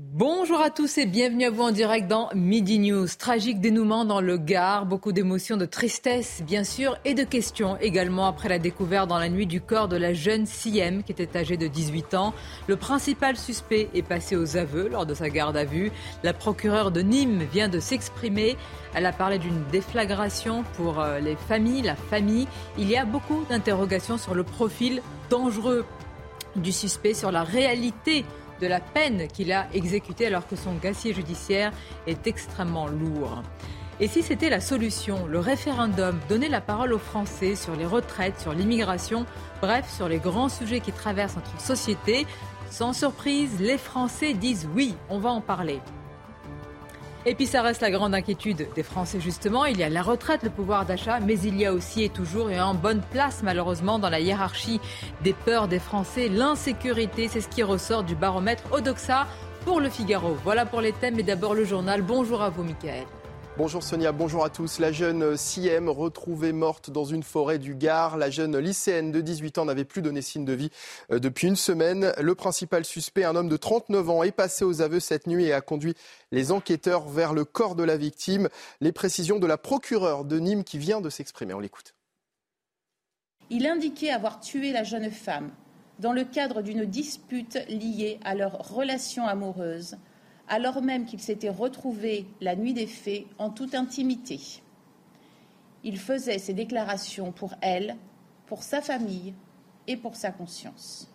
Bonjour à tous et bienvenue à vous en direct dans Midi News. Tragique dénouement dans le Gard, beaucoup d'émotions, de tristesse bien sûr et de questions également après la découverte dans la nuit du corps de la jeune Siem qui était âgée de 18 ans. Le principal suspect est passé aux aveux lors de sa garde à vue. La procureure de Nîmes vient de s'exprimer. Elle a parlé d'une déflagration pour euh, les familles, la famille. Il y a beaucoup d'interrogations sur le profil dangereux du suspect, sur la réalité de la peine qu'il a exécutée alors que son gassier judiciaire est extrêmement lourd. Et si c'était la solution, le référendum, donner la parole aux Français sur les retraites, sur l'immigration, bref, sur les grands sujets qui traversent notre société, sans surprise, les Français disent oui, on va en parler. Et puis ça reste la grande inquiétude des Français justement. Il y a la retraite, le pouvoir d'achat, mais il y a aussi et toujours et en bonne place malheureusement dans la hiérarchie des peurs des Français, l'insécurité. C'est ce qui ressort du baromètre Odoxa pour le Figaro. Voilà pour les thèmes, mais d'abord le journal. Bonjour à vous Mickaël. Bonjour Sonia, bonjour à tous. La jeune Siem retrouvée morte dans une forêt du Gard. La jeune lycéenne de 18 ans n'avait plus donné signe de vie euh, depuis une semaine. Le principal suspect, un homme de 39 ans, est passé aux aveux cette nuit et a conduit les enquêteurs vers le corps de la victime. Les précisions de la procureure de Nîmes qui vient de s'exprimer. On l'écoute. Il indiquait avoir tué la jeune femme dans le cadre d'une dispute liée à leur relation amoureuse alors même qu'il s'était retrouvé la nuit des faits en toute intimité. Il faisait ses déclarations pour elle, pour sa famille et pour sa conscience.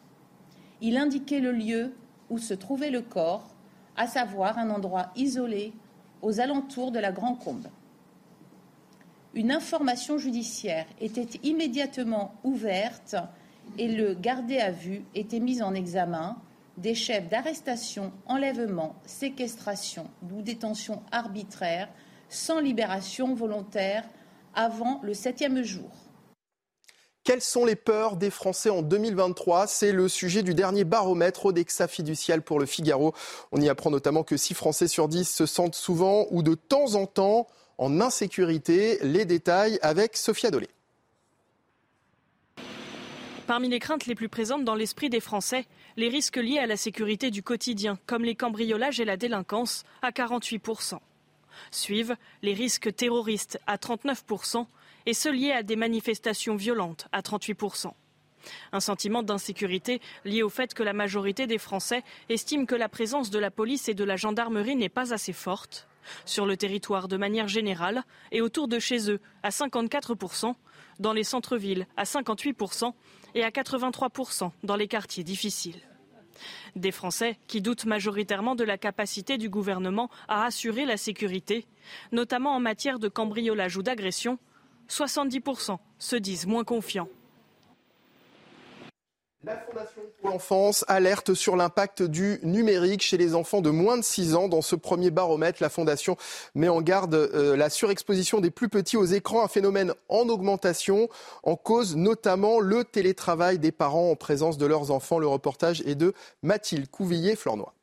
Il indiquait le lieu où se trouvait le corps, à savoir un endroit isolé aux alentours de la Grand Combe. Une information judiciaire était immédiatement ouverte et le gardé à vue était mis en examen des chefs d'arrestation, enlèvement, séquestration ou détention arbitraire sans libération volontaire avant le septième jour. Quelles sont les peurs des Français en 2023 C'est le sujet du dernier baromètre Odexa fiducial pour le Figaro. On y apprend notamment que 6 Français sur 10 se sentent souvent ou de temps en temps en insécurité. Les détails avec Sophia Dolé. Parmi les craintes les plus présentes dans l'esprit des Français, les risques liés à la sécurité du quotidien, comme les cambriolages et la délinquance, à 48%. Suivent les risques terroristes à 39% et ceux liés à des manifestations violentes à 38%. Un sentiment d'insécurité lié au fait que la majorité des Français estiment que la présence de la police et de la gendarmerie n'est pas assez forte sur le territoire de manière générale et autour de chez eux à 54%, dans les centres-villes à 58% et à 83% dans les quartiers difficiles. Des Français qui doutent majoritairement de la capacité du gouvernement à assurer la sécurité, notamment en matière de cambriolage ou d'agression, 70% se disent moins confiants. La Fondation pour l'enfance alerte sur l'impact du numérique chez les enfants de moins de 6 ans. Dans ce premier baromètre, la Fondation met en garde euh, la surexposition des plus petits aux écrans, un phénomène en augmentation, en cause notamment le télétravail des parents en présence de leurs enfants. Le reportage est de Mathilde Couvillier-Flornois.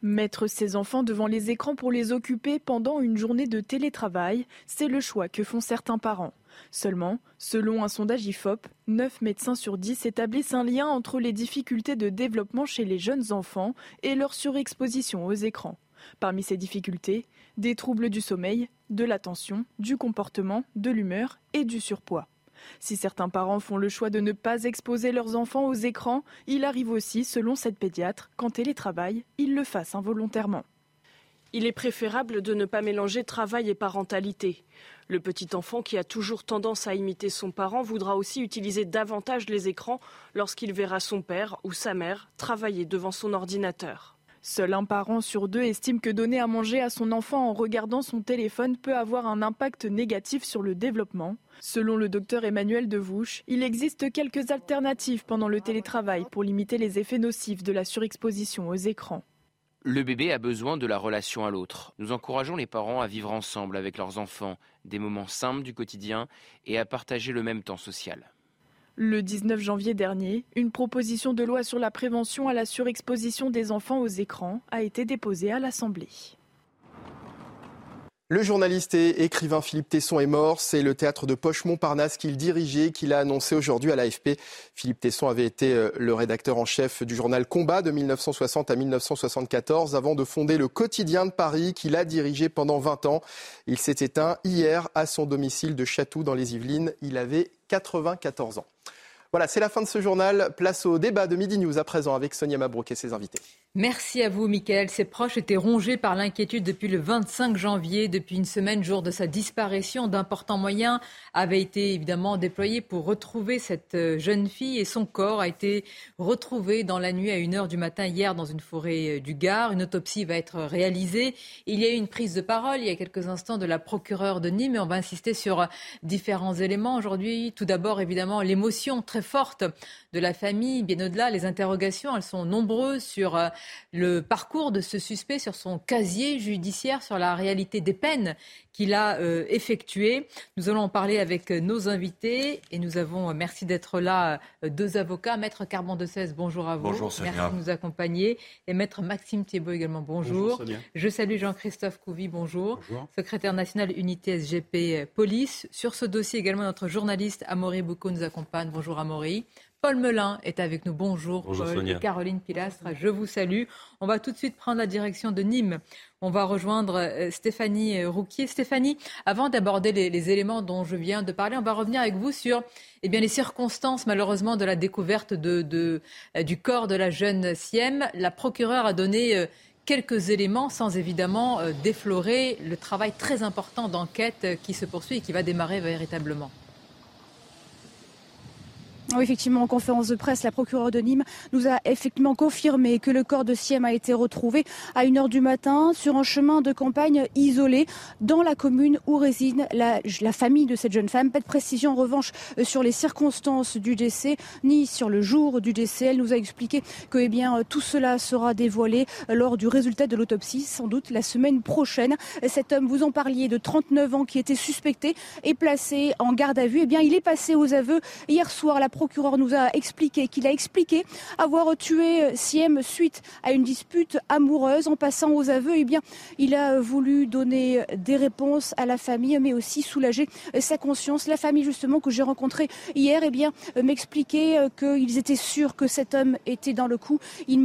Mettre ses enfants devant les écrans pour les occuper pendant une journée de télétravail, c'est le choix que font certains parents. Seulement, selon un sondage IFOP, 9 médecins sur 10 établissent un lien entre les difficultés de développement chez les jeunes enfants et leur surexposition aux écrans. Parmi ces difficultés, des troubles du sommeil, de l'attention, du comportement, de l'humeur et du surpoids. Si certains parents font le choix de ne pas exposer leurs enfants aux écrans, il arrive aussi, selon cette pédiatre, qu'en télétravail, ils le fassent involontairement. Il est préférable de ne pas mélanger travail et parentalité. Le petit enfant qui a toujours tendance à imiter son parent voudra aussi utiliser davantage les écrans lorsqu'il verra son père ou sa mère travailler devant son ordinateur. Seul un parent sur deux estime que donner à manger à son enfant en regardant son téléphone peut avoir un impact négatif sur le développement. Selon le docteur Emmanuel Devouche, il existe quelques alternatives pendant le télétravail pour limiter les effets nocifs de la surexposition aux écrans. Le bébé a besoin de la relation à l'autre. Nous encourageons les parents à vivre ensemble avec leurs enfants des moments simples du quotidien et à partager le même temps social. Le 19 janvier dernier, une proposition de loi sur la prévention à la surexposition des enfants aux écrans a été déposée à l'Assemblée. Le journaliste et écrivain Philippe Tesson est mort. C'est le théâtre de Poche-Montparnasse qu'il dirigeait, qu'il a annoncé aujourd'hui à l'AFP. Philippe Tesson avait été euh, le rédacteur en chef du journal Combat de 1960 à 1974 avant de fonder le quotidien de Paris qu'il a dirigé pendant 20 ans. Il s'est éteint hier à son domicile de Chatou dans les Yvelines. Il avait 94 ans. Voilà, c'est la fin de ce journal. Place au débat de Midi News à présent avec Sonia Mabrouk et ses invités. Merci à vous, Michael. Ses proches étaient rongés par l'inquiétude depuis le 25 janvier. Depuis une semaine, jour de sa disparition, d'importants moyens avaient été évidemment déployés pour retrouver cette euh, jeune fille et son corps a été retrouvé dans la nuit à 1h du matin hier dans une forêt euh, du Gard. Une autopsie va être réalisée. Il y a eu une prise de parole il y a quelques instants de la procureure de Nîmes et on va insister sur euh, différents éléments aujourd'hui. Tout d'abord, évidemment, l'émotion très forte de la famille. Bien au-delà, les interrogations, elles sont nombreuses sur le parcours de ce suspect, sur son casier judiciaire, sur la réalité des peines qu'il a euh, effectuées. Nous allons en parler avec nos invités et nous avons, euh, merci d'être là, euh, deux avocats. Maître Carbon de 16, bonjour à vous. Bonjour, Merci de nous accompagner. Et Maître Maxime Thiebaud également, bonjour. bonjour Je salue Jean-Christophe Couvi, bonjour. bonjour. Secrétaire national unité SGP Police. Sur ce dossier également, notre journaliste Amaury Boucaud nous accompagne. Bonjour Amaury. Paul Melun est avec nous. Bonjour, Bonjour Paul. Sonia. Et Caroline Pilastre, je vous salue. On va tout de suite prendre la direction de Nîmes. On va rejoindre euh, Stéphanie euh, Rouquier. Stéphanie, avant d'aborder les, les éléments dont je viens de parler, on va revenir avec vous sur eh bien, les circonstances malheureusement de la découverte de, de, euh, du corps de la jeune Siem. La procureure a donné quelques éléments sans évidemment déflorer le travail très important d'enquête qui se poursuit et qui va démarrer véritablement. Effectivement, en conférence de presse, la procureure de Nîmes nous a effectivement confirmé que le corps de Siem a été retrouvé à 1h du matin sur un chemin de campagne isolé dans la commune où réside la, famille de cette jeune femme. Pas de précision en revanche euh, sur les circonstances du décès ni sur le jour du décès. Elle nous a expliqué que eh bien, euh, tout cela sera dévoilé lors du résultat de l'autopsie, sans doute la semaine prochaine. Cet homme, vous en parliez, de 39 ans, qui était suspecté et placé en garde à vue, eh bien, il est passé aux aveux hier soir. Procureur nous a expliqué qu'il a expliqué avoir tué Siem suite à une dispute amoureuse. En passant aux aveux, eh bien, il a voulu donner des réponses à la famille, mais aussi soulager sa conscience. La famille, justement, que j'ai rencontrée hier, eh bien, m'expliquait qu'ils étaient sûrs que cet homme était dans le coup. Ils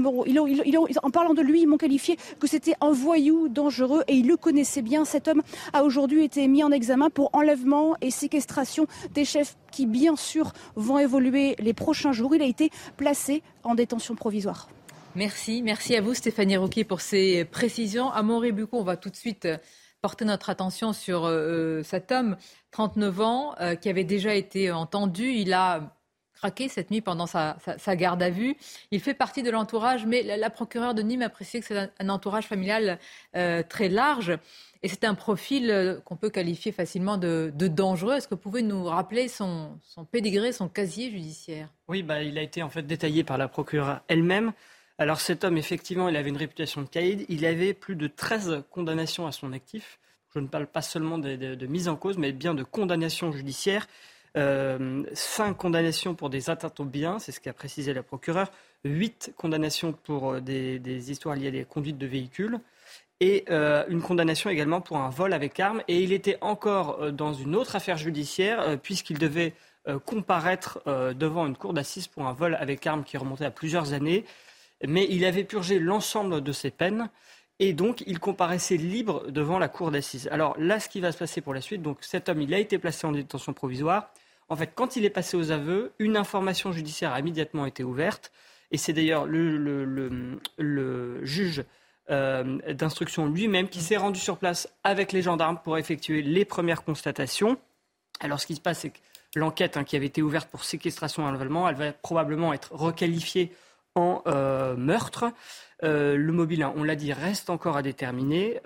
en parlant de lui, ils m'ont qualifié que c'était un voyou dangereux et ils le connaissaient bien. Cet homme a aujourd'hui été mis en examen pour enlèvement et séquestration des chefs qui, bien sûr, vont évoluer les prochains jours. Il a été placé en détention provisoire. Merci, merci à vous Stéphanie Rouquier pour ces précisions. À Montrébucco, on va tout de suite euh, porter notre attention sur euh, cet homme, 39 ans, euh, qui avait déjà été entendu. Il a craqué cette nuit pendant sa, garde à vue. Il fait partie de l'entourage, mais la, procureure de Nîmes a précisé que c'est un, entourage familial euh, très large. Et c'est un profil euh, qu'on peut qualifier facilement de, dangereux. Est-ce que vous pouvez nous rappeler son, son pédigré, son casier judiciaire? Oui, bah, il a été en fait détaillé par la procureure elle-même. Alors cet homme, effectivement, il avait une réputation de caïd. Il avait plus de 13 condamnations à son actif. Je ne parle pas seulement de, mise en cause, mais bien de condamnations judiciaires. Euh, cinq condamnations pour des atteintes aux biens, c'est ce qu'a précisé la procureure. Huit condamnations pour euh, des histoires liées à des conduites de véhicules. Et euh, une condamnation également pour un vol avec arme. Et il était encore euh, dans une autre affaire judiciaire, euh, puisqu'il devait comparaître devant une cour d'assises pour un vol avec arme qui remontait à plusieurs années. Mais il avait purgé l'ensemble de ses peines. Et donc, il comparaissait libre devant la cour d'assises. Alors là, ce qui va se passer pour la suite, donc cet homme, il a été placé en détention provisoire. En fait, quand il est passé aux aveux, une information judiciaire a immédiatement été ouverte. Et c'est d'ailleurs le, le- le- le juge euh, d'instruction lui-même qui s'est rendu sur place avec les gendarmes pour effectuer les premières constatations. Alors, ce qui se passe, c'est que l'enquête hein, qui avait été ouverte pour séquestration et enlèvement, elle va probablement être requalifiée en euh, meurtre. Euh, le mobile, hein, on l'a dit, reste encore à déterminer,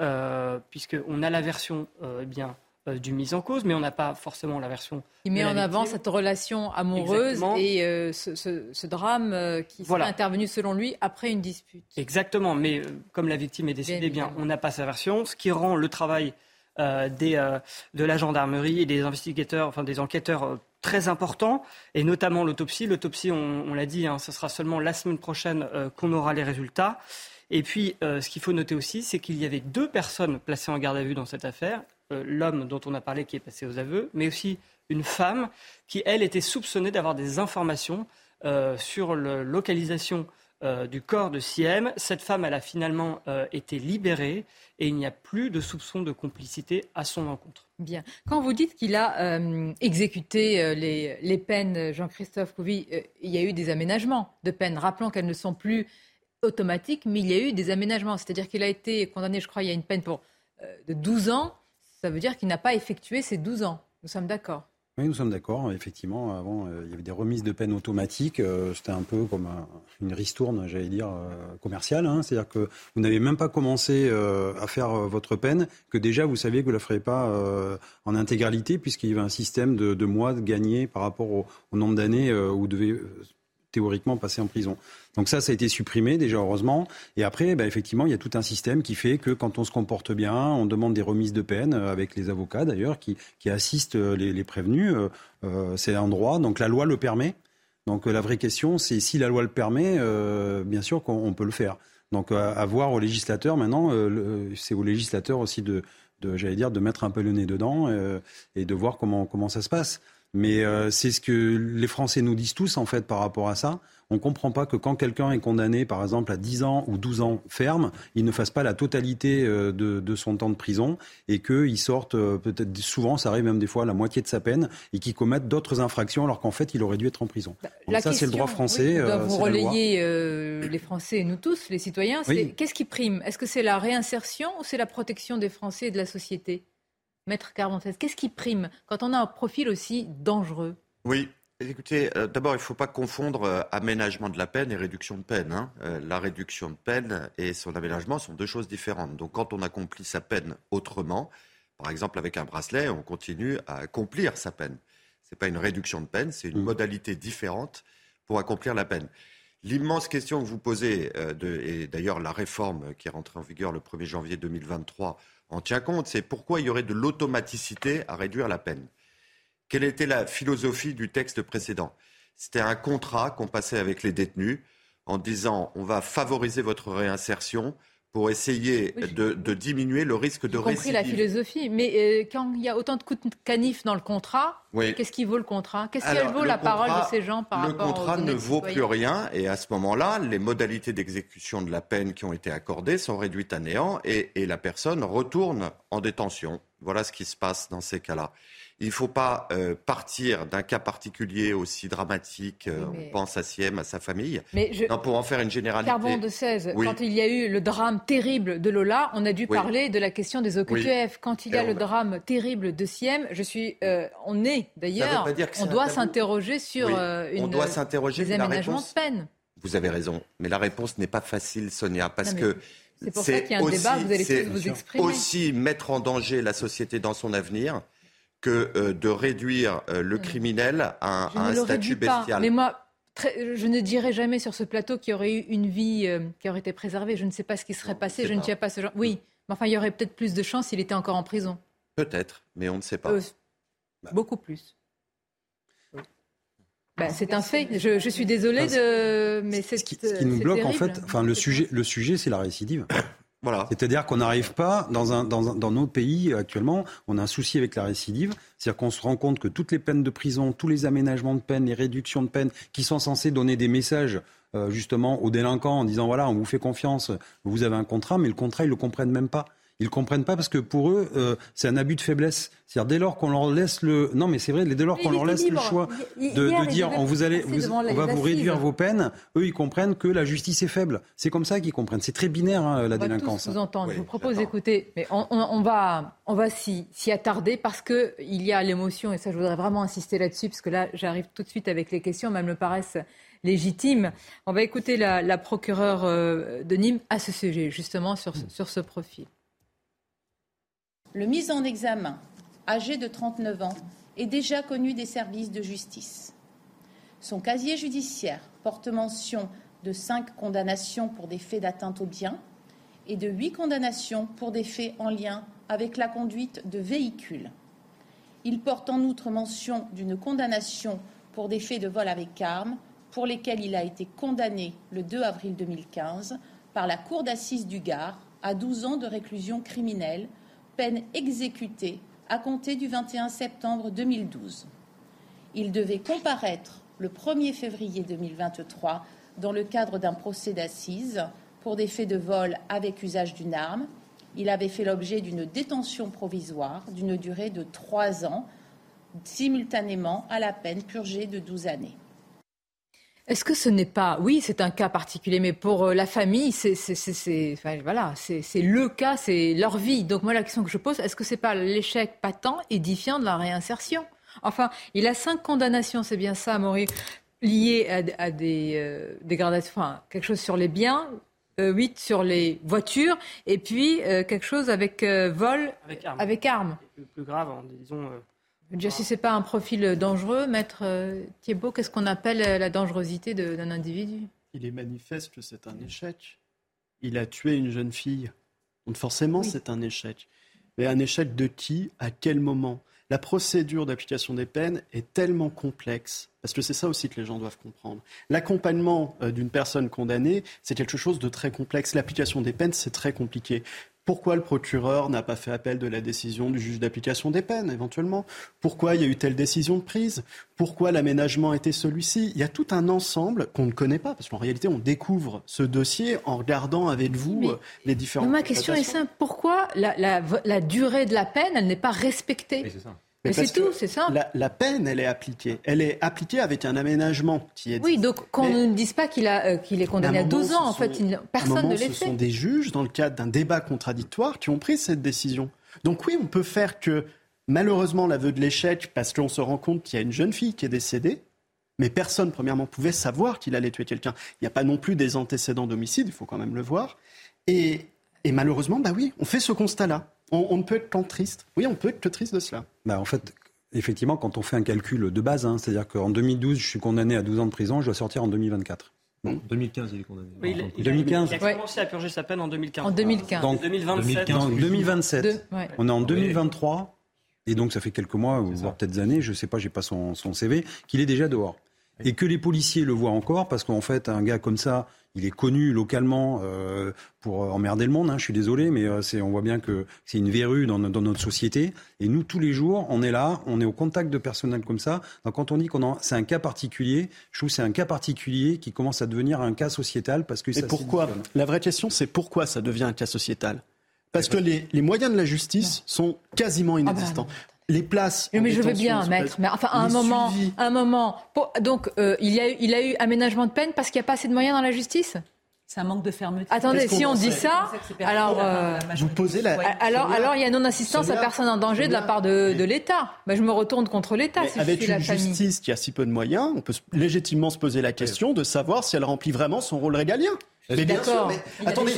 puisqu'on a la version eh bien, du mise en cause, mais on n'a pas forcément la version. Il met en avant cette relation amoureuse Exactement. et euh, ce, ce- ce drame euh, qui Voilà. serait intervenu selon lui après une dispute. Exactement, mais euh, comme la victime est décédée, Bien bien, évidemment. on n'a pas sa version, ce qui rend le travail des, de la gendarmerie et des investigateurs, enfin des enquêteurs très important, et notamment l'autopsie. L'autopsie, on, on l'a dit, hein, ce sera seulement la semaine prochaine qu'on aura les résultats. Et puis, ce qu'il faut noter aussi, c'est qu'il y avait deux personnes placées en garde à vue dans cette affaire. L'homme dont on a parlé qui est passé aux aveux, mais aussi une femme qui, elle, était soupçonnée d'avoir des informations sur la localisation euh, du corps de Siem. Cette femme, elle a finalement euh, été libérée et il n'y a plus de soupçon de complicité à son encontre. Bien. Quand vous dites qu'il a euh, exécuté les, les, peines, Jean-Christophe Couvi, il y a eu des aménagements de peines. Rappelons qu'elles ne sont plus automatiques, mais il y a eu des aménagements. C'est-à-dire qu'il a été condamné, je crois, il y a une peine pour de 12 ans. Ça veut dire qu'il n'a pas effectué ces 12 ans. Nous sommes d'accord. Oui, nous sommes d'accord. Effectivement, avant, euh, il y avait des remises de peine automatiques. Euh, c'était un peu comme une ristourne, j'allais dire, euh, commerciale. Hein. C'est-à-dire que vous n'avez même pas commencé à faire votre peine, que déjà vous saviez que vous ne la ferez pas en intégralité, puisqu'il y avait un système de, de mois par rapport au, au nombre d'années où vous devez théoriquement passer en prison. Donc ça, ça a été supprimé déjà heureusement. Et après, bah, effectivement, il y a tout un système qui fait que quand on se comporte bien, on demande des remises de peine euh, avec les avocats d'ailleurs qui, qui, assistent euh, les, prévenus. Euh, c'est un droit, donc la loi le permet. Donc la vraie question, c'est si la loi le permet, bien sûr qu'on peut le faire. Donc à, voir au législateur maintenant, c'est au législateur aussi de, de j'allais dire, de mettre un peu le nez dedans et de voir comment comment ça se passe. Mais euh, c'est ce que les Français nous disent tous, en fait, par rapport à ça. On ne comprend pas que quand quelqu'un est condamné, par exemple, à 10 ans ou 12 ans ferme, il ne fasse pas la totalité euh, de, son temps de prison et qu'il sorte, euh, peut-être souvent, ça arrive même des fois, à la moitié de sa peine et qu'il commette d'autres infractions alors qu'en fait, il aurait dû être en prison. Bah, ça, c'est le droit français. Oui, vous relayer les Français et nous tous, les citoyens. Qu'est-ce qui prime? Est-ce que c'est la réinsertion ou c'est la protection des Français et de la société? Maître Carpentès, qu'est-ce qui prime quand on a un profil aussi dangereux? Oui, Écoutez, euh, d'abord, il ne faut pas confondre euh, aménagement de la peine et réduction de peine. Hein. Euh, la réduction de peine et son aménagement sont deux choses différentes. Donc, quand on accomplit sa peine autrement, par exemple avec un bracelet, on continue à accomplir sa peine. Ce n'est pas une réduction de peine, c'est une mmh. modalité différente pour accomplir la peine. L'immense question que vous posez, de, et d'ailleurs la réforme qui est rentrée en vigueur le 1er janvier 2023 en tient compte, c'est pourquoi il y aurait de l'automaticité à réduire la peine. Quelle était la philosophie du texte précédent? C'était un contrat qu'on passait avec les détenus en disant on va favoriser votre réinsertion pour essayer de, diminuer le risque de récidive. compris la philosophie, mais euh, quand il y a autant de coups de canif dans le contrat, qu'est-ce qui vaut le contrat? Qu'est-ce qui vaut la parole de ces gens par rapport Le contrat ne vaut plus rien et à ce moment-là, les modalités d'exécution de la peine qui ont été accordées sont réduites à néant et la personne retourne en détention. Voilà ce qui se passe dans ces cas-là. Il ne faut pas euh, partir d'un cas particulier aussi dramatique, euh, on pense à Siem, à sa famille, mais non, pour en faire une généralité. Carbon de 16, quand il y a eu le drame terrible de Lola, on a dû parler de la question des OQTF. Quand il y a le drame terrible de Siem, je suis, euh, on est d'ailleurs, on doit s'interroger sur une, on doit s'interroger des aménagements de peine. Vous avez raison, mais la réponse n'est pas facile, Sonia, parce que c'est pour ça qu'il y a un débat, vous allez tous vous exprimer. aussi mettre en danger la société dans son avenir que euh, de réduire euh, le criminel à, un statut bestial. Mais moi, je ne dirais jamais sur ce plateau qu'il y aurait eu une vie euh, qui aurait été préservée. Je ne sais pas ce qui serait passé. Je ne tiens pas ce genre. Oui, mais enfin, il y aurait peut-être plus de chance s'il était encore en prison. Peut-être, mais on ne sait pas. Bah. Beaucoup plus. Bah, c'est un fait. Je, suis désolée de, mais ce qui, ce qui nous bloque en fait, enfin le sujet, le sujet, c'est la récidive. C'est-à-dire qu'on n'arrive pas, dans, un, dans, dans nos pays actuellement, on a un souci avec la récidive. C'est-à-dire qu'on se rend compte que toutes les peines de prison, tous les aménagements de peine, les réductions de peine, qui sont censés donner des messages euh, justement aux délinquants en disant voilà, on vous fait confiance, vous avez un contrat, mais le contrat, ils ne le comprennent même pas. Ils comprennent pas parce que pour eux, euh, c'est un abus de faiblesse. C'est-à-dire dès lors qu'on leur laisse le, non mais c'est vrai, dès lors qu'on leur laisse le choix de, de dire on vous allez, on va vous réduire vos peines, eux ils comprennent que la justice est faible. C'est comme ça qu'ils comprennent. C'est très binaire hein, la délinquance. Vous entendre. Je vous propose d'écouter, mais on, on, va, on va s'y attarder parce que il y a l'émotion et ça je voudrais vraiment insister là-dessus parce que là j'arrive tout de suite avec les questions, même me paraissent légitimes. On va écouter la, la procureure euh, de Nîmes à ce sujet, justement sur, sur ce profil. Le mis en examen, âgé de 39 ans, est déjà connu des services de justice. Son casier judiciaire porte mention de cinq condamnations pour des faits d'atteinte aux biens et de huit condamnations pour des faits en lien avec la conduite de véhicules. Il porte en outre mention d'une condamnation pour des faits de vol avec arme pour lesquels il a été condamné le 2 avril 2015 par la Cour d'assises du Gard à 12 ans de réclusion criminelle, peine exécutée à compter du 21 septembre 2012. Il devait comparaître le 1er février 2023 dans le cadre d'un procès d'assises pour des faits de vol avec usage d'une arme. Il avait fait l'objet d'une détention provisoire d'une durée de trois ans, simultanément à la peine purgée de 12 années. Est-ce que ce n'est pas, oui, c'est un cas particulier, mais pour euh, la famille, c'est, voilà, c'est, le cas, c'est leur vie. Donc moi, la question que je pose, est-ce que c'est pas l'échec patent, édifiant de la réinsertion? Enfin, il a cinq condamnations, c'est bien ça, Maurice, liées à, des euh, dégradations, enfin, quelque chose sur les biens, euh, huit sur les voitures, et puis quelque chose avec vol avec armes. Le plus grave, hein, disons Déjà, si ce n'est pas un profil dangereux, maître euh, Thiebaud, qu'est-ce qu'on appelle la dangerosité d'un individu? Il est manifeste que c'est un échec. Il a tué une jeune fille. Donc forcément, c'est un échec. Mais un échec de qui? À quel moment? La procédure d'application des peines est tellement complexe, parce que c'est ça aussi que les gens doivent comprendre. L'accompagnement euh, d'une personne condamnée, c'est quelque chose de très complexe. L'application des peines, c'est très compliqué. Pourquoi le procureur n'a pas fait appel de la décision du juge d'application des peines, éventuellement? Pourquoi il y a eu telle décision de prise? Pourquoi l'aménagement était celui-ci? Il y a tout un ensemble qu'on ne connaît pas, parce qu'en réalité, on découvre ce dossier en regardant avec vous euh, les différents. Ma question est simple. Pourquoi la, durée de la peine, elle n'est pas respectée? C'est ça. Mais c'est tout, c'est ça. La, peine, elle est appliquée. Elle est appliquée avec un aménagement qui est. Oui, donc qu'on ne dise pas qu'il euh, est condamné à 12 ans, en fait, personne ne l'est fait. Ce sont des juges, dans le cadre d'un débat contradictoire, qui ont pris cette décision. Donc oui, on peut faire que, malheureusement, l'aveu de l'échec, parce qu'on se rend compte qu'il y a une jeune fille qui est décédée, mais personne, premièrement, pouvait savoir qu'il allait tuer quelqu'un. Il n'y a pas non plus des antécédents d'homicide, il faut quand même le voir. Et, et malheureusement, bah oui, on fait ce constat-là. On, ne peut être qu'en triste. Oui, on peut être que triste de cela. Bah, en fait, effectivement, quand on fait un calcul de base, hein, c'est-à-dire qu'en 2012, je suis condamné à 12 ans de prison, je dois sortir en 2024. Bon, 2015, il est condamné. Oui, il, 2015. il a commencé à purger sa peine en 2015. En 2015. Donc, 2027. 2027. On est en 2023. Et donc, ça fait quelques mois, voire peut-être des années, je ne sais pas, j'ai pas son, son CV, qu'il est déjà dehors. Et que les policiers le voient encore, parce qu'en fait, un gars comme ça, il est connu localement euh, pour emmerder le monde. Hein, je suis désolé, mais euh, on voit bien que c'est une verrue dans, notre société. Et nous, tous les jours, on est là, on est au contact de personnel comme ça. Donc, quand on dit qu'on c'est un cas particulier, je trouve que c'est un cas particulier qui commence à devenir un cas sociétal parce que. Et pourquoi La vraie question, c'est pourquoi ça devient un cas sociétal? Parce que les, moyens de la justice sont quasiment ah bah inexistants les places. mais je veux bien, maître. Mais enfin, à un moment, un moment. donc, euh, il, y a eu, il a eu aménagement de peine parce qu'il n'y a pas assez de moyens dans la justice? C'est un manque de fermeté. Attendez, si on dit ça, alors euh, vous posez la. Alors, alors il y a non assistance à personne en danger de la part de, de l'État. Ben, je me retourne contre l'État. Si avec une justice qui a si peu de moyens, on peut légitimement se poser la question de savoir si elle remplit vraiment son rôle régalien. Mais bien sûr. Mais, attendez,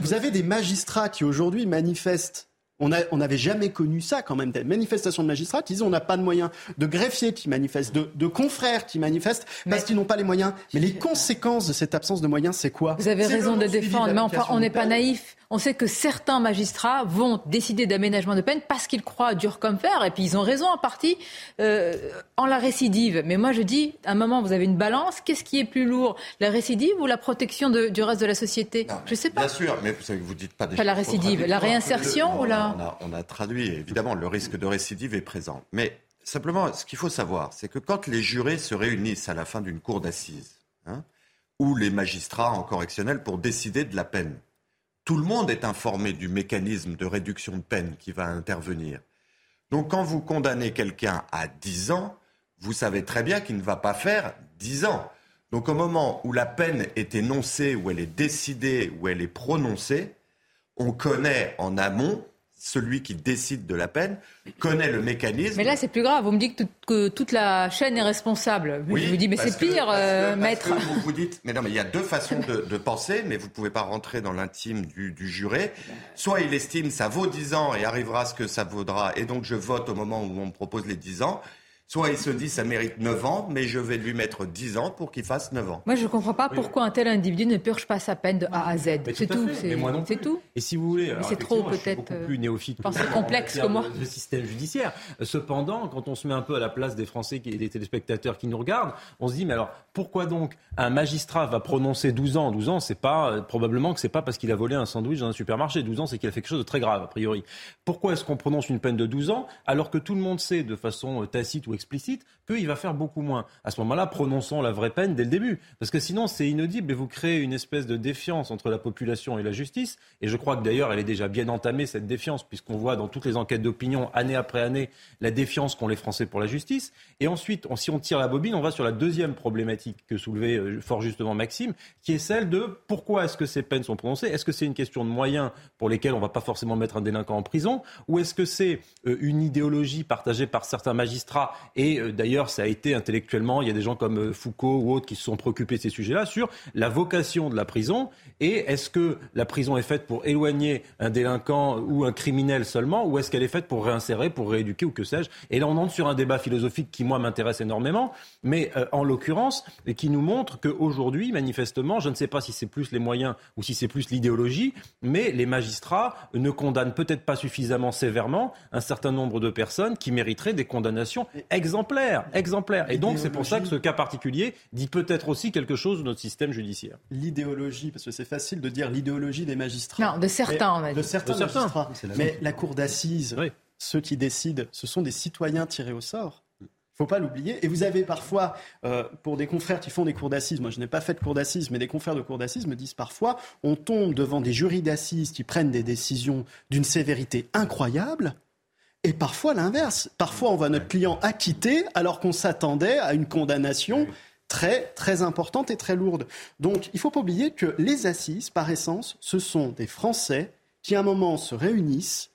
vous avez des magistrats qui aujourd'hui manifestent on n'avait jamais connu ça quand même, des manifestations de magistrats qui disent on n'a pas de moyens, de greffiers qui manifestent, de, confrères qui manifestent parce qu'ils n'ont pas les moyens. Mais les conséquences de cette absence de moyens, c'est quoi Vous avez raison de défendre, mais enfin, on n'est pas naïf. On sait que certains magistrats vont décider d'aménagement de peine parce qu'ils croient dur comme fer, et puis ils ont raison en partie, euh, en la récidive. Mais moi je dis, à un moment, vous avez une balance, qu'est-ce qui est plus lourd La récidive ou la protection du reste de la société Je ne sais pas. Bien sûr, mais vous savez, vous dites pas des Pas la récidive, la réinsertion ou la... On a, on a traduit, évidemment, le risque de récidive est présent. Mais simplement, ce qu'il faut savoir, c'est que quand les jurés se réunissent à la fin d'une cour d'assises, hein, ou les magistrats en correctionnel pour décider de la peine, tout le monde est informé du mécanisme de réduction de peine qui va intervenir. Donc quand vous condamnez quelqu'un à 10 ans, vous savez très bien qu'il ne va pas faire 10 ans. Donc au moment où la peine est énoncée, où elle est décidée, où elle est prononcée, on connaît en amont celui qui décide de la peine connaît le mécanisme. Mais là, c'est plus grave. Vous me dites que, toute la chaîne est responsable. je vous dis, mais c'est pire, euh, maître. vous vous dites, mais non, mais il y a deux façons de, penser, mais vous ne pouvez pas rentrer dans l'intime du, juré. Soit il estime ça vaut 10 ans et arrivera ce que ça vaudra, et donc je vote au moment où on me propose les 10 ans. Soit il se dit ça mérite 9 ans, mais je vais lui mettre 10 ans pour qu'il fasse 9 ans. Moi, je ne comprends pas pourquoi un tel individu ne purge pas sa peine de A à Z. C'est tout. C'est tout. Et si vous voulez, c'est trop peut-être. Beaucoup plus néophyte. c'est complexe que moi. Le système judiciaire. Cependant, quand on se met un peu à la place des Français et des téléspectateurs qui nous regardent, on se dit mais alors pourquoi donc un magistrat va prononcer 12 ans? 12 ans, c'est pas euh, probablement que c'est pas parce qu'il a volé un sandwich dans un supermarché. 12 ans, c'est qu'il a fait quelque chose de très grave a priori. Pourquoi est-ce qu'on prononce une peine de 12 ans alors que tout le monde sait de façon euh, tacite ou explicite qu'il va faire beaucoup moins. À ce moment-là, prononçons la vraie peine dès le début. Parce que sinon, c'est inaudible et vous créez une espèce de défiance entre la population et la justice. Et je crois que d'ailleurs, elle est déjà bien entamée, cette défiance, puisqu'on voit dans toutes les enquêtes d'opinion, année après année, la défiance qu'ont les Français pour la justice. Et ensuite, si on tire la bobine, on va sur la deuxième problématique que soulevait euh, fort justement Maxime, qui est celle de pourquoi est-ce que ces peines sont prononcées? Est-ce que c'est une question de moyens pour lesquels on ne va pas forcément mettre un délinquant en prison? Ou est-ce que c'est euh, une idéologie partagée par certains magistrats Et euh, d'ailleurs, ça a été intellectuellement, il y a des gens comme euh, Foucault ou autres qui se sont préoccupés de ces sujets-là, sur la vocation de la prison et est-ce que la prison est faite pour éloigner un délinquant ou un criminel seulement ou est-ce qu'elle est faite pour réinsérer, pour rééduquer ou que sais-je? Et là, on entre sur un débat philosophique qui, moi, m'intéresse énormément, mais en l'occurrence, qui nous montre qu'aujourd'hui, manifestement, je ne sais pas si c'est plus les moyens ou si c'est plus l'idéologie, mais les magistrats ne condamnent peut-être pas suffisamment sévèrement un certain nombre de personnes qui mériteraient des condamnations exemplaires. Exemplaires. Et donc, c'est pour ça que ce cas particulier dit peut-être aussi quelque chose de notre système judiciaire. L'idéologie, parce que c'est facile de dire l'idéologie des magistrats. Non, de certains, on va dire. De certains, magistrats. Mais la cour d'assises, ceux qui décident, ce sont des citoyens tirés au sort faut pas l'oublier. Et vous avez parfois, euh, pour des confrères qui font des cours d'assises, moi je n'ai pas fait de cours d'assises, mais des confrères de cours d'assises me disent parfois, on tombe devant des jurys d'assises qui prennent des décisions d'une sévérité incroyable. Et parfois l'inverse. Parfois on voit notre client acquitté alors qu'on s'attendait à une condamnation très très importante et très lourde. Donc il ne faut pas oublier que les assises, par essence, ce sont des Français qui à un moment se réunissent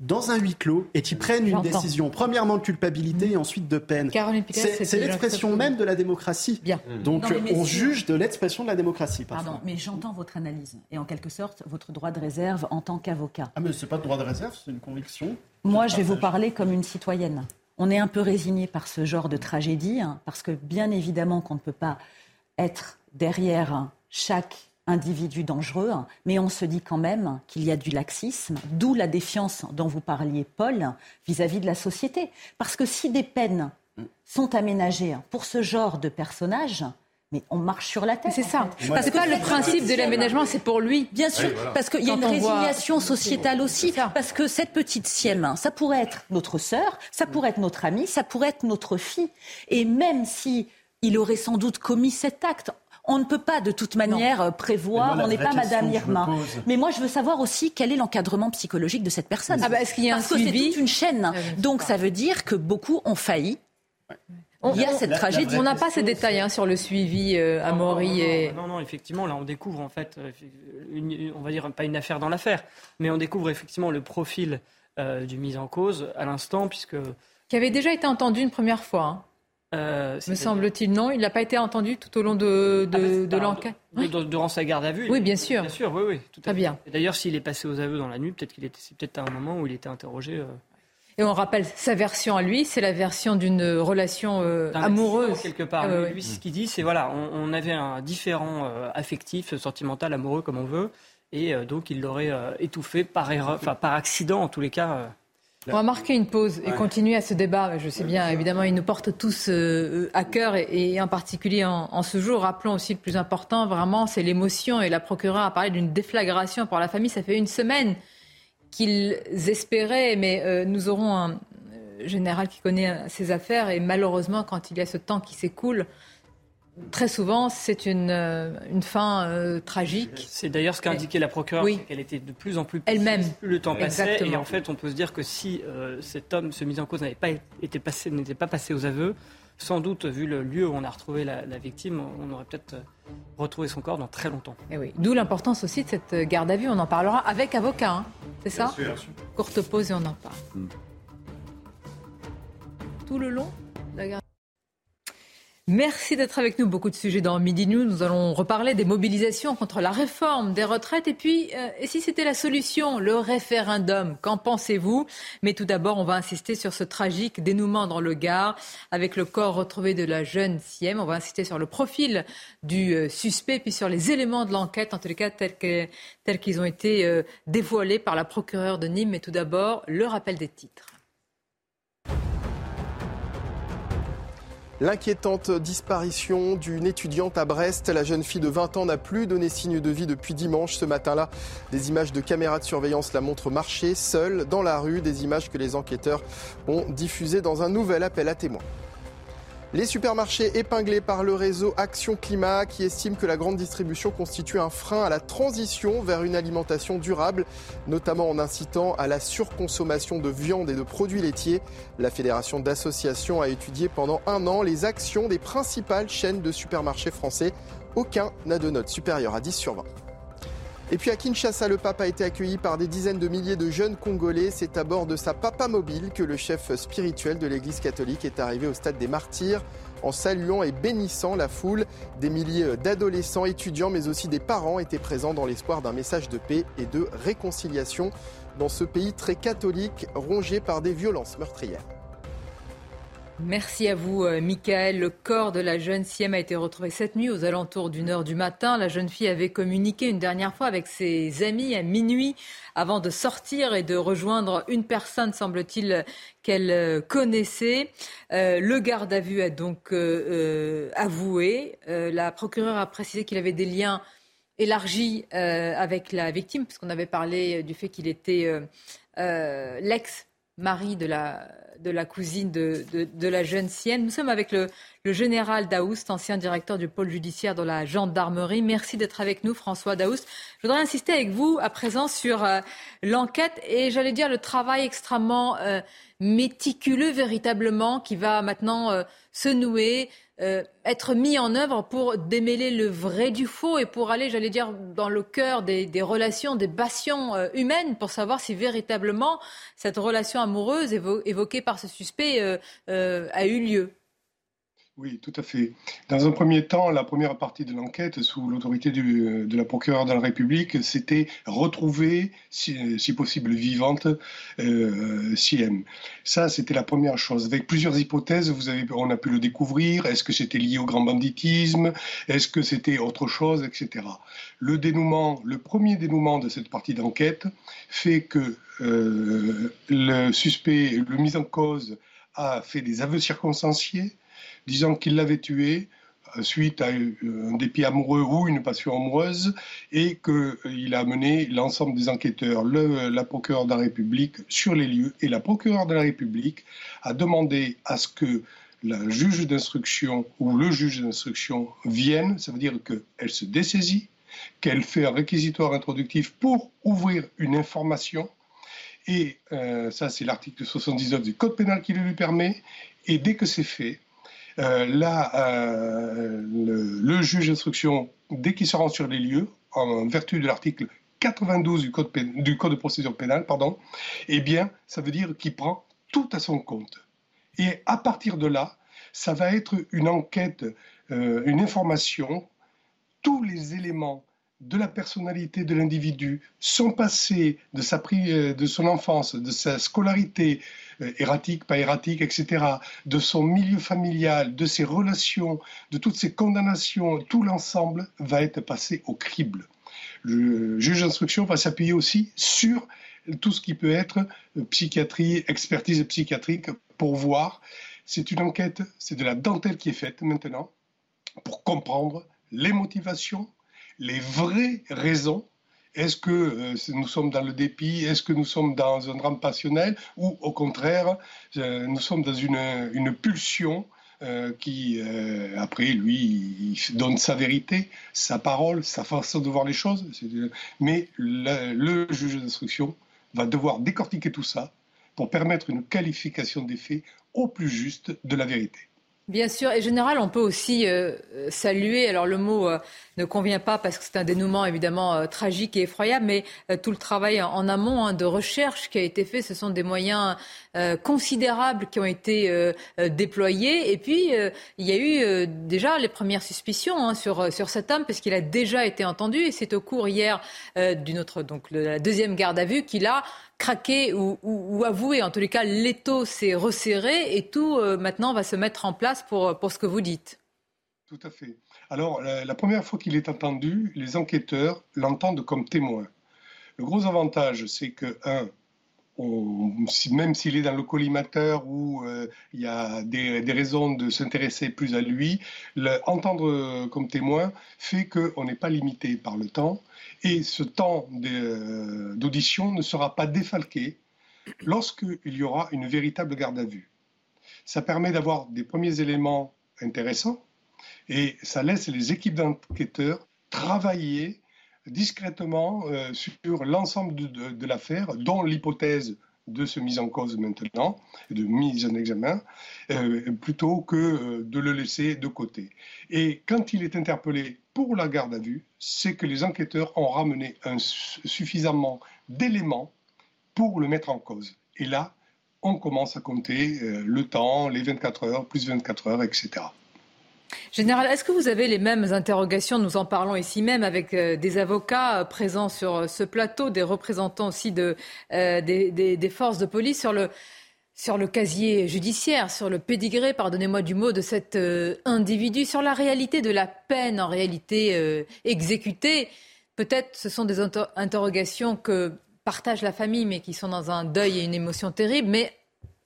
dans un huis clos et qui prennent une décision, premièrement de culpabilité et ensuite de peine. C'est l'expression même de la démocratie. Bien. Donc on juge de l'expression de la démocratie. Pardon, mais j'entends votre analyse et en quelque sorte votre droit de réserve en tant qu'avocat. Ah mais c'est pas de droit de réserve, c'est une conviction. Moi, je vais vous parler comme une citoyenne. On est un peu résigné par ce genre de tragédie hein, parce que bien évidemment qu'on ne peut pas être derrière chaque individu dangereux, mais on se dit quand même qu'il y a du laxisme, d'où la défiance dont vous parliez, Paul, vis-à-vis de la société. Parce que si des peines sont aménagées pour ce genre de personnages, mais on marche sur la tête. C'est ça. Parce que le principe de l'aménagement, c'est pour lui. Bien sûr, parce qu'il y a une résignation sociétale aussi. Parce que cette petite Siem, ça pourrait être notre sœur, ça pourrait être notre amie, ça pourrait être notre fille. Et même si il aurait sans doute commis cet acte on ne peut pas de toute manière euh, prévoir, on n'est pas Madame Irma. Mais moi, je veux savoir aussi quel est l'encadrement psychologique de cette personne. Ah bah, est-ce qu'il y a Parce que c'est toute une chaîne. Donc ça veut dire que beaucoup ont failli. Il y a cette tragédie. On n'a pas ces détails hein, sur le suivi euh, à Maury. Et... Non, non, effectivement, là, on découvre en fait, euh, on va dire pas une affaire dans l'affaire, mais on découvre effectivement le profil du mis en cause à l'instant, puisque qui avait déjà été entendu une première fois. Hein. Euh, me semble-t-il, non. Il n'a pas été entendu tout au long de, de, ah, l'enquête. Durant sa garde à vue Oui, bien sûr. Bien sûr, oui, oui. Tout Très bien. D'ailleurs, s'il est passé aux aveux dans la nuit, peut-être qu'il était, c'est peut-être à un moment où il était interrogé. Euh. Et on rappelle sa version à lui, c'est la version d'une relation euh, amoureuse. Quelque part. Ah, lui, ce qu'il dit, c'est voilà, on, avait un différent affectif, sentimental, amoureux, comme on veut, et donc il l'aurait étouffé par erreur, enfin par accident en tous les cas. On va marquer une pause et continuer à ce débat. Je sais bien, évidemment, il nous porte tous euh, à cœur et, en particulier en, ce jour. Rappelons aussi le plus important, vraiment, c'est l'émotion. Et la procureure a parlé d'une déflagration pour la famille. Ça fait une semaine qu'ils espéraient, mais euh, nous aurons un euh, général qui connaît ses affaires et malheureusement, quand il y a ce temps qui s'écoule, Très souvent, c'est une, euh, une fin euh, tragique. C'est d'ailleurs ce qu'a indiqué la procureure, qu'elle était de plus en plus elle-même. Plus le temps passait, et en fait, on peut se dire que si euh, cet homme, ce mis en cause, n'avait pas été passé, n'était pas passé aux aveux, sans doute, vu le lieu où on a retrouvé la, victime, on aurait peut-être retrouvé son corps dans très longtemps. Et eh oui. D'où l'importance aussi de cette garde à vue. On en parlera avec avocat, hein. c'est ça? Sûr. Courte pause et on en parle. Mm. Tout le long, la garde Merci d'être avec nous. Beaucoup de sujets dans Midi News. Nous allons reparler des mobilisations contre la réforme des retraites. Et puis, euh, et si c'était la solution, le référendum, qu'en pensez-vous? Mais tout d'abord, on va insister sur ce tragique dénouement dans le Gard avec le corps retrouvé de la jeune Siem. On va insister sur le profil du euh, suspect, puis sur les éléments de l'enquête, en tous les cas tels qu'ils ont été euh, dévoilés par la procureure de Nîmes. Mais tout d'abord, le rappel des titres. L'inquiétante disparition d'une étudiante à Brest. La jeune fille de 20 ans n'a plus donné signe de vie depuis dimanche. Ce matin-là, des images de caméras de surveillance la montrent marcher seule dans la rue. Des images que les enquêteurs ont diffusées dans un nouvel appel à témoins. Les supermarchés épinglés par le réseau Action Climat qui estime que la grande distribution constitue un frein à la transition vers une alimentation durable, notamment en incitant à la surconsommation de viande et de produits laitiers. La fédération d'associations a étudié pendant un an les actions des principales chaînes de supermarchés français. Aucun n'a de note supérieure à 10 sur 20. Et puis à Kinshasa, le pape a été accueilli par des dizaines de milliers de jeunes Congolais. C'est à bord de sa papa mobile que le chef spirituel de l'Église catholique est arrivé au stade des martyrs en saluant et bénissant la foule. Des milliers d'adolescents, étudiants, mais aussi des parents étaient présents dans l'espoir d'un message de paix et de réconciliation dans ce pays très catholique rongé par des violences meurtrières. Merci à vous, euh, Michael. Le corps de la jeune Siem a été retrouvé cette nuit aux alentours d'une heure du matin. La jeune fille avait communiqué une dernière fois avec ses amis à minuit avant de sortir et de rejoindre une personne, semble-t-il, qu'elle euh, connaissait. Euh, le garde à vue a donc avoué. la procureure a précisé qu'il avait des liens élargis avec la victime, puisqu'on avait parlé du fait qu'il était l'ex-mari de la de la cousine de, la jeune Sienne. Nous sommes avec le, général Daoust, ancien directeur du pôle judiciaire de la gendarmerie. Merci d'être avec nous, François Daoust. Je voudrais insister avec vous à présent sur euh, l'enquête et j'allais dire le travail extrêmement euh, méticuleux véritablement qui va maintenant euh, se nouer euh, être mis en œuvre pour démêler le vrai du faux et pour aller, j'allais dire, dans le cœur des, relations, des passions euh, humaines, pour savoir si véritablement cette relation amoureuse évoquée par ce suspect euh, a eu lieu. Oui, tout à fait. Dans un premier temps, la première partie de l'enquête, sous l'autorité de la procureure de la République, c'était retrouver, si, possible vivante, euh. Ça, c'était la première chose. Avec plusieurs hypothèses, vous avez, on a pu le découvrir. Est-ce que c'était lié au grand banditisme? Est-ce que c'était autre chose, etc. Le dénouement, le premier dénouement de cette partie d'enquête fait que euh, le suspect, le mis en cause, a fait des aveux circonstanciés disant qu'il l'avait tué euh, suite à un dépit amoureux ou une passion amoureuse et qu'il a amené l'ensemble des enquêteurs, la procureure de la République sur les lieux et la procureure de la République a demandé à ce que la juge d'instruction ou le juge d'instruction vienne, ça veut dire qu'elle se dessaisit, qu'elle fait un réquisitoire introductif pour ouvrir une information. Et euh, ça, c'est l'article 79 du Code pénal qui le lui permet. Et dès que c'est fait, euh, là, euh, le, juge d'instruction, dès qu'il se rend sur les lieux, en vertu de l'article 92 du code, de procédure pénale, pardon, eh bien, ça veut dire qu'il prend tout à son compte. Et à partir de là, ça va être une enquête, euh, une information, tous les éléments de la personnalité de l'individu, son passé, de, de son enfance, de sa scolarité, euh, erratique, pas erratique, etc., de son milieu familial, de ses relations, de toutes ses condamnations, tout l'ensemble va être passé au crible. Le juge d'instruction va s'appuyer aussi sur tout ce qui peut être euh, psychiatrie, expertise psychiatrique pour voir. C'est une enquête, c'est de la dentelle qui est faite maintenant pour comprendre les motivations, les vraies raisons est-ce que euh, nous sommes dans le dépit? Est-ce que nous sommes dans un drame passionnel? Ou au contraire, euh, nous sommes dans une, pulsion euh, qui, après, lui, donne sa vérité, sa parole, sa façon de voir les choses. Mais le, juge d'instruction va devoir décortiquer tout ça pour permettre une qualification des faits au plus juste de la vérité. Bien sûr, et général, on peut aussi saluer, alors le mot ne convient pas parce que c'est un dénouement évidemment euh, tragique et effroyable, mais tout le travail en, amont hein, de recherche qui a été fait, ce sont des moyens considérables qui ont été déployés. Et puis, il y a eu déjà les premières suspicions hein, sur, sur cet homme, puisqu'il a déjà été entendu, et c'est au cours hier d'une autre, donc de la deuxième garde à vue, qu'il a craqué ou, ou, avoué. En tous les cas, l'étau s'est resserré et tout euh, maintenant va se mettre en place pour, pour ce que vous dites. Tout à fait. Alors, la, première fois qu'il est entendu, les enquêteurs l'entendent comme témoin. Le gros avantage, c'est que, un, même s'il est dans le collimateur où euh, il y a des, des raisons de s'intéresser plus à lui, l'entendre comme témoin fait qu'on n'est pas limité par le temps et ce temps euh, d'audition ne sera pas défalqué lorsqu'il y aura une véritable garde à vue. Ça permet d'avoir des premiers éléments intéressants et ça laisse les équipes d'enquêteurs travailler discrètement euh, sur l'ensemble de, l'affaire, dont l'hypothèse de se mise en cause maintenant, de mise en examen, euh, plutôt que de le laisser de côté. Et quand il est interpellé pour la garde à vue, c'est que les enquêteurs ont ramené suffisamment d'éléments pour le mettre en cause. Et là, on commence à compter euh, le temps, les 24 heures, plus 24 heures, etc. Général, est-ce que vous avez les mêmes interrogations Nous en parlons ici même avec euh, des avocats euh, présents sur ce plateau, des représentants aussi de, des, forces de police sur le, sur le casier judiciaire, sur le pédigré, pardonnez-moi du mot, de cet euh, individu, sur la réalité de la peine en réalité euh, exécutée? Peut-être ce sont des interrogations que partage la famille, mais qui sont dans un deuil et une émotion terrible. Mais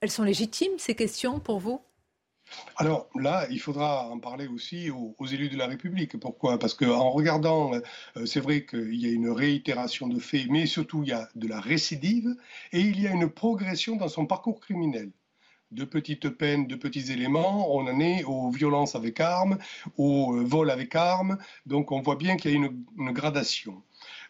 elles sont légitimes, ces questions, pour vous? Alors là, il faudra en parler aussi aux, élus de la République. Pourquoi? Parce qu'en regardant, euh, c'est vrai qu'il y a une réitération de faits, mais surtout il y a de la récidive et il y a une progression dans son parcours criminel de petites peines, de petits éléments, on en est aux violences avec armes, au euh, vol avec armes, donc on voit bien qu'il y a une, gradation.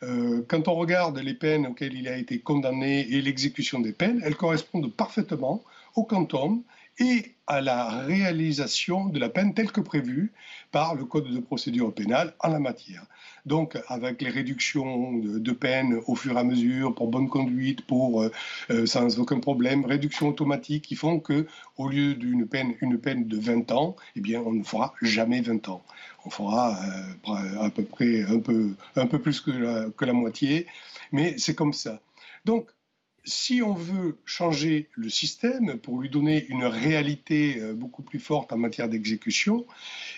Euh, quand on regarde les peines auxquelles il a été condamné et l'exécution des peines, elles correspondent parfaitement au quantum et à la réalisation de la peine telle que prévue par le Code de procédure pénale en la matière. Donc, avec les réductions de, peine au fur et à mesure, pour bonne conduite, pour euh, euh, sans aucun problème, réduction automatique, qui font que, au lieu d'une peine, une peine de 20 ans, eh bien, on ne fera jamais 20 ans. On fera euh, à peu près un peu, un peu plus que la, que la moitié, mais c'est comme ça. Donc, si on veut changer le système pour lui donner une réalité euh, beaucoup plus forte en matière d'exécution,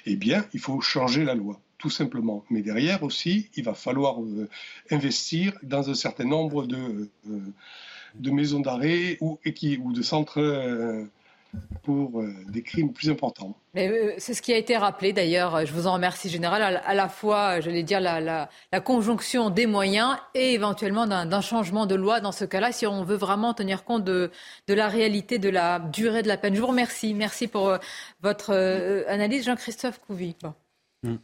eh bien, il faut changer la loi, tout simplement. Mais derrière aussi, il va falloir euh, investir dans un certain nombre de, euh, de maisons d'arrêt ou, ou, de centres pour euh, des crimes plus importants. Euh, c'est ce qui a été rappelé d'ailleurs, je vous en remercie Général, à, la fois, j'allais dire, la, la, conjonction des moyens et éventuellement d'un changement de loi dans ce cas-là, si on veut vraiment tenir compte de, de, la réalité de la durée de la peine. Je vous remercie. Merci pour euh, votre analyse, Jean-Christophe Couvi. Mm.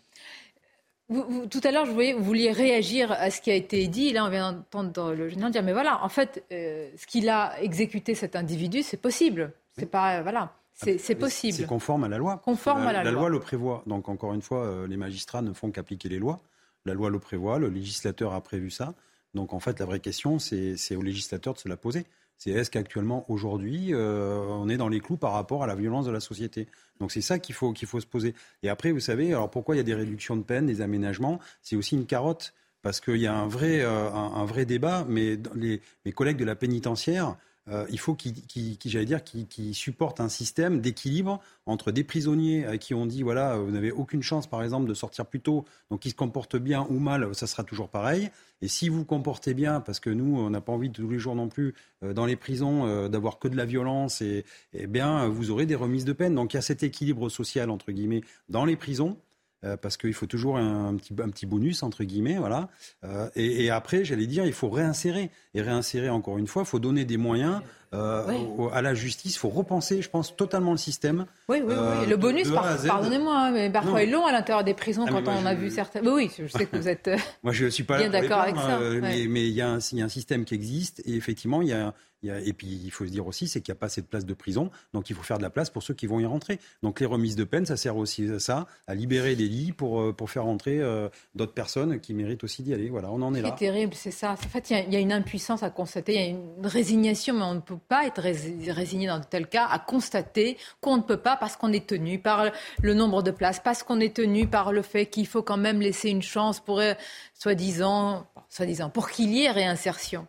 tout à l'heure, je voyais, vous vouliez réagir à ce qui a été dit. Là, on vient d'entendre le général dire, mais voilà, en fait, ce qu'il a exécuté cet individu, c'est possible. C'est pas euh, voilà. C'est ah, possible. C'est conforme à la loi. Conforme à la, la loi. le prévoit. Donc encore une fois, euh, les magistrats ne font qu'appliquer les lois. La loi le prévoit, le législateur a prévu ça. Donc en fait, la vraie question, c'est au législateur de se la poser. C'est est-ce qu'actuellement, aujourd'hui, euh, on est dans les clous par rapport à la violence de la société? Donc c'est ça qu'il faut, qu'il faut se poser. Et après, vous savez, alors pourquoi il y a des réductions de peine, des aménagements? C'est aussi une carotte, parce qu'il y a un vrai, un, vrai débat, mais les, mes collègues de la pénitentiaire euh, il faut qu'ils, j'allais dire, qu'ils supportent un système d'équilibre entre des prisonniers à qui on dit voilà, vous n'avez aucune chance, par exemple, de sortir plus tôt, donc ils se comportent bien ou mal, ça sera toujours pareil. Et si vous vous comportez bien, parce que nous, on n'a pas envie de, tous les jours non plus euh, dans les prisons euh, d'avoir que de la violence, et, eh bien, vous aurez des remises de peine. Donc il y a cet équilibre social entre guillemets dans les prisons. Euh, parce qu'il faut toujours un, petit, bonus, entre guillemets, voilà. Euh, et, après, j'allais dire, il faut réinsérer. Et réinsérer, encore une fois, il faut donner des moyens à la justice. Il faut repenser, je pense, totalement le système. Oui, oui, oui. Le bonus, pardonnez-moi, hein, mais parfois est long à l'intérieur des prisons ah, quand on a vu certains. oui, je sais que vous êtes. moi, je suis pas bien d'accord avec ça. Mais il y, a un système qui existe et effectivement, il y a et puis il faut se dire aussi, c'est qu'il n'y a pas assez de places de prison, donc il faut faire de la place pour ceux qui vont y rentrer. Donc les remises de peine, ça sert aussi à ça, à libérer des lits pour, euh, pour faire rentrer euh, d'autres personnes qui méritent aussi d'y aller. Voilà, on en est là. C'est terrible, c'est ça. En fait, il y, a une impuissance à constater, il y a une résignation, mais on ne peut pas être résigné dans tel cas à constater qu'on ne peut pas parce qu'on est tenu par le nombre de places, parce qu'on est tenu par le fait qu'il faut quand même laisser une chance pour, euh, soi-disant, soi-disant, pour qu'il y ait réinsertion.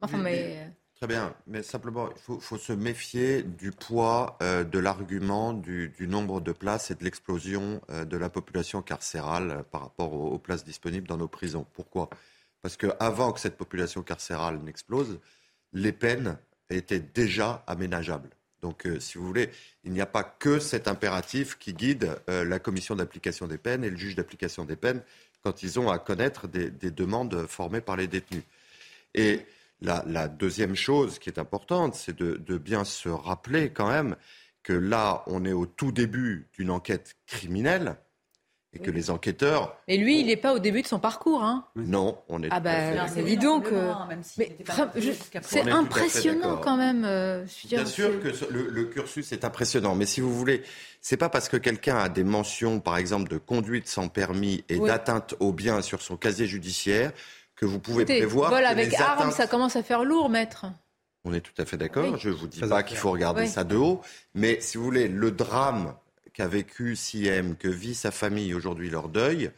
Enfin, mais... Très bien, mais simplement, il faut, se méfier du poids euh, de l'argument du, nombre de places et de l'explosion euh, de la population carcérale euh, par rapport aux, places disponibles dans nos prisons. Pourquoi? Parce qu'avant que cette population carcérale n'explose, les peines étaient déjà aménageables. Donc, si vous voulez, il n'y a pas que cet impératif qui guide la commission d'application des peines et le juge d'application des peines quand ils ont à connaître des demandes formées par les détenus. Et la, deuxième chose qui est importante, c'est de, bien se rappeler quand même que là, on est au tout début d'une enquête criminelle et que les enquêteurs. Et lui, il n'est pas au début de son parcours, hein Non, on est. Ah bah, dis donc. c'est impressionnant quand même. Euh, bien sûr que le, cursus est impressionnant, mais si vous voulez, c'est pas parce que quelqu'un a des mentions, par exemple, de conduite sans permis et d'atteinte au bien sur son casier judiciaire que vous pouvez prévoir. Vol avec armes, ça commence à faire lourd, maître. On est tout à fait d'accord. Je ne vous dis pas qu'il faut regarder ça de haut. Mais si vous voulez, le drame qu'a vécu Siem, que vit sa famille aujourd'hui, leur deuil,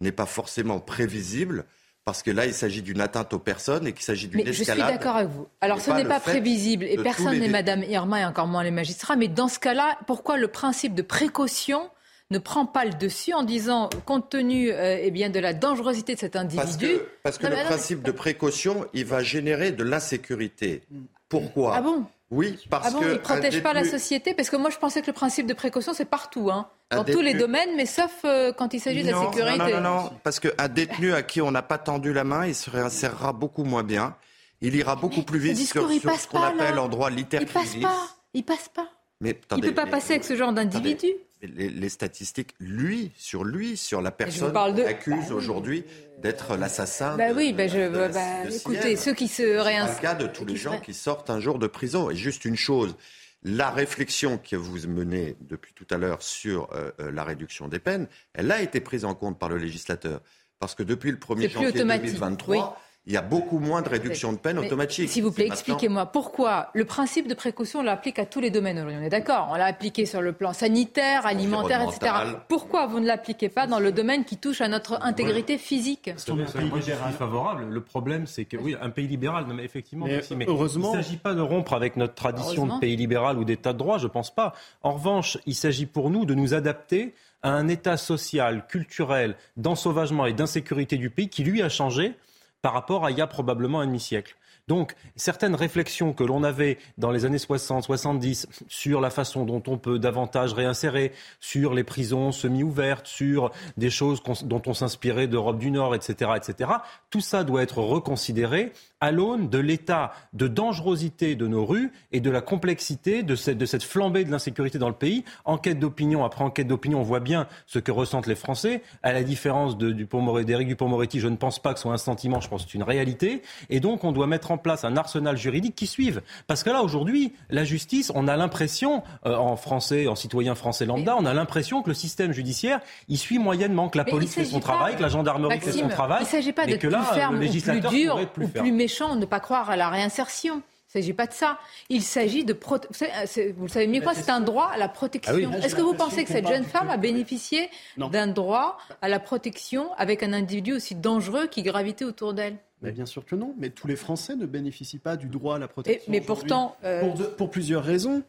n'est pas forcément prévisible. Parce que là, il s'agit d'une atteinte aux personnes et qu'il s'agit d'une escalade. Je suis d'accord avec vous. Alors, ce n'est pas, prévisible et personne n'est Madame Irma et encore moins les magistrats. Mais dans ce cas-là, pourquoi le principe de précaution ne prend pas le dessus en disant, compte tenu euh, eh bien, de la dangerosité de cet individu. Parce que, le principe de précaution, il va générer de l'insécurité. Pourquoi? Ah bon? Oui, parce ah bon, que. Il ne protège pas la société? Parce que moi, je pensais que le principe de précaution, c'est partout, hein, dans tous les domaines, mais sauf euh, quand il s'agit de la sécurité. Non, non, non, parce qu'un détenu à qui on n'a pas tendu la main, il se réinsérera beaucoup moins bien. Il ira beaucoup plus vite sur, ce qu'on appelle en droit littéraire. Il passe pas. Il passe pas. Mais, il ne peut pas passer avec ce genre d'individu les, statistiques, lui, sur lui, sur la personne qui accuse bah aujourd'hui d'être l'assassin. Bah oui, bah je, bah, écoutez, ceux qui se réinscrivent. C'est le cas de tous les gens qui sortent un jour de prison. Et juste une chose, la réflexion que vous menez depuis tout à l'heure sur euh, euh, la réduction des peines, elle a été prise en compte par le législateur. Parce que depuis le 1er janvier 2023, il y a beaucoup moins de réduction de peine automatique. S'il vous plaît, expliquez-moi pourquoi le principe de précaution, on l'applique à tous les domaines. On est d'accord, on l'a appliqué sur le plan sanitaire, alimentaire, etc. Pourquoi vous ne l'appliquez pas dans le domaine qui touche à notre intégrité physique? C'est un pays libéral. favorable. Le problème, c'est que oui, un pays libéral, mais effectivement, mais, heureusement, il ne s'agit pas de rompre avec notre tradition de pays libéral ou d'État de droit, je ne pense pas. En revanche, il s'agit pour nous de nous adapter à un état social, culturel, d'ensauvagement et d'insécurité du pays qui, lui, a changé par rapport à il y a probablement un demi-siècle. Donc, certaines réflexions que l'on avait dans les années 60, 70 sur la façon dont on peut davantage réinsérer, sur les prisons semi-ouvertes, sur des choses dont on s'inspirait d'Europe du Nord, etc., etc., tout ça doit être reconsidéré à l'aune de l'état de dangerosité de nos rues et de la complexité de cette, de cette flambée de l'insécurité dans le pays. Enquête d'opinion après enquête d'opinion, on voit bien ce que ressentent les Français. À la différence d'Éric Dupont-Moretti, je ne pense pas que ce soit un sentiment, je pense que c'est une réalité. Et donc, on doit mettre en place un arsenal juridique qui suive. Parce que là, aujourd'hui, la justice, on a l'impression, euh, en français, en citoyen français lambda, on a l'impression que le système judiciaire, il suit moyennement, que la police fait son travail, que la gendarmerie fait son travail. Il ne s'agit pas de que là, le législateur plus dur plus, plus méchant, ne pas croire à la réinsertion. Il ne s'agit pas de ça. Il s'agit de... Vous le savez mieux quoi, c'est un droit à la protection. Ah Est-ce que vous pensez que cette jeune femme a bénéficié d'un droit à la protection avec un individu aussi dangereux qui gravitait autour d'elle? Mais bien sûr que non, mais tous les Français ne bénéficient pas du droit à la protection. mais pourtant. Euh, pour, plusieurs raisons.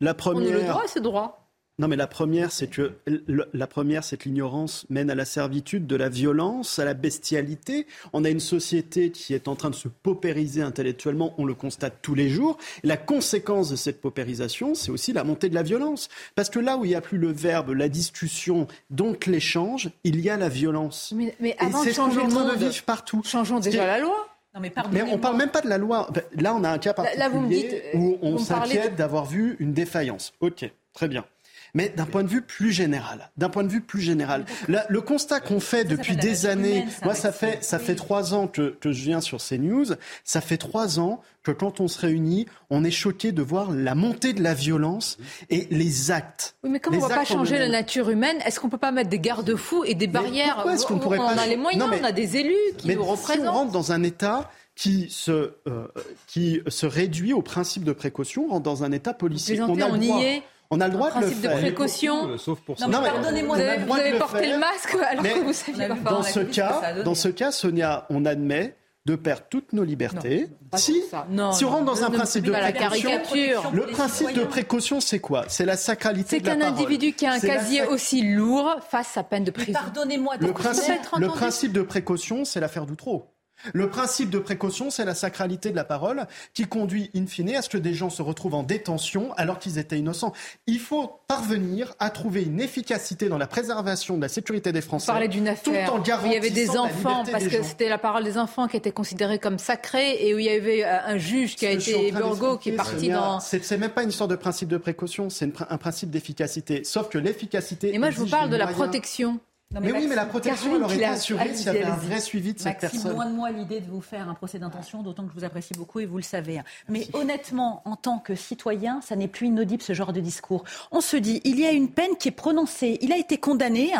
La première. On a le droit à ce droit. Non, mais la première, c'est que la première, c'est que l'ignorance mène à la servitude, de la violence, à la bestialité. On a une société qui est en train de se paupériser intellectuellement, on le constate tous les jours. la conséquence de cette paupérisation, c'est aussi la montée de la violence. Parce que là où il n'y a plus le verbe, la discussion, donc l'échange, il y a la violence. Mais, avant de changer le monde, de vivre partout. Changeons déjà la loi. mais, on ne parle même pas de la loi. Là, on a un cas particulier où on s'inquiète d'avoir vu une défaillance. Ok, très bien. Mais d'un point de vue plus général, d'un point de vue plus général, le constat qu'on fait depuis des années, moi ça fait ça fait trois ans que, que je viens sur ces news, ça fait trois ans que quand on se réunit, on est choqué de voir la montée de la violence et les actes. Oui, mais comme on ne va pas changer la nature humaine, est-ce qu'on ne peut pas mettre des garde-fous et des barrières? Pourquoi est-ce qu'on pourrait on pas a les moyens, on a des élus qui nous représentent. Si on rentre dans un État qui se, euh, qui se réduit au principe de précaution, on rentre dans un État policier. On, a on y est. On a le droit de le faire. principe de précaution. Sauf pour ça. Non, mais pardonnez-moi, vous avez, porté le masque alors que vous saviez pas Dans ce cas, dans ce cas, Sonia, on admet de perdre toutes nos libertés. si, si on rentre dans un principe de précaution, le principe de précaution, c'est quoi? C'est la sacralité de la parole. C'est qu'un individu qui a un casier aussi lourd fasse sa peine de prison. Pardonnez-moi. Le principe, le principe de précaution, c'est l'affaire d'Outreau. Le principe de précaution, c'est la sacralité de la parole qui conduit in fine à ce que des gens se retrouvent en détention alors qu'ils étaient innocents. Il faut parvenir à trouver une efficacité dans la préservation de la sécurité des Français. Vous d'une affaire où il y avait des enfants, parce que c'était la parole des enfants qui était considérée comme sacrée et où il y avait euh, un juge qui a été Burgo qui est parti dans... C'est même pas une histoire de principe de précaution, c'est un principe d'efficacité. Sauf que l'efficacité... Et moi, je vous parle de la protection mais, oui, mais la protection, elle aurait été assurée s'il y avait un vrai suivi de cette personne. loin de moi l'idée de vous faire un procès d'intention, d'autant que je vous apprécie beaucoup et vous le savez. Mais honnêtement, en tant que citoyen, ça n'est plus inaudible ce genre de discours. On se dit, il y a une peine qui est prononcée, il a été condamné,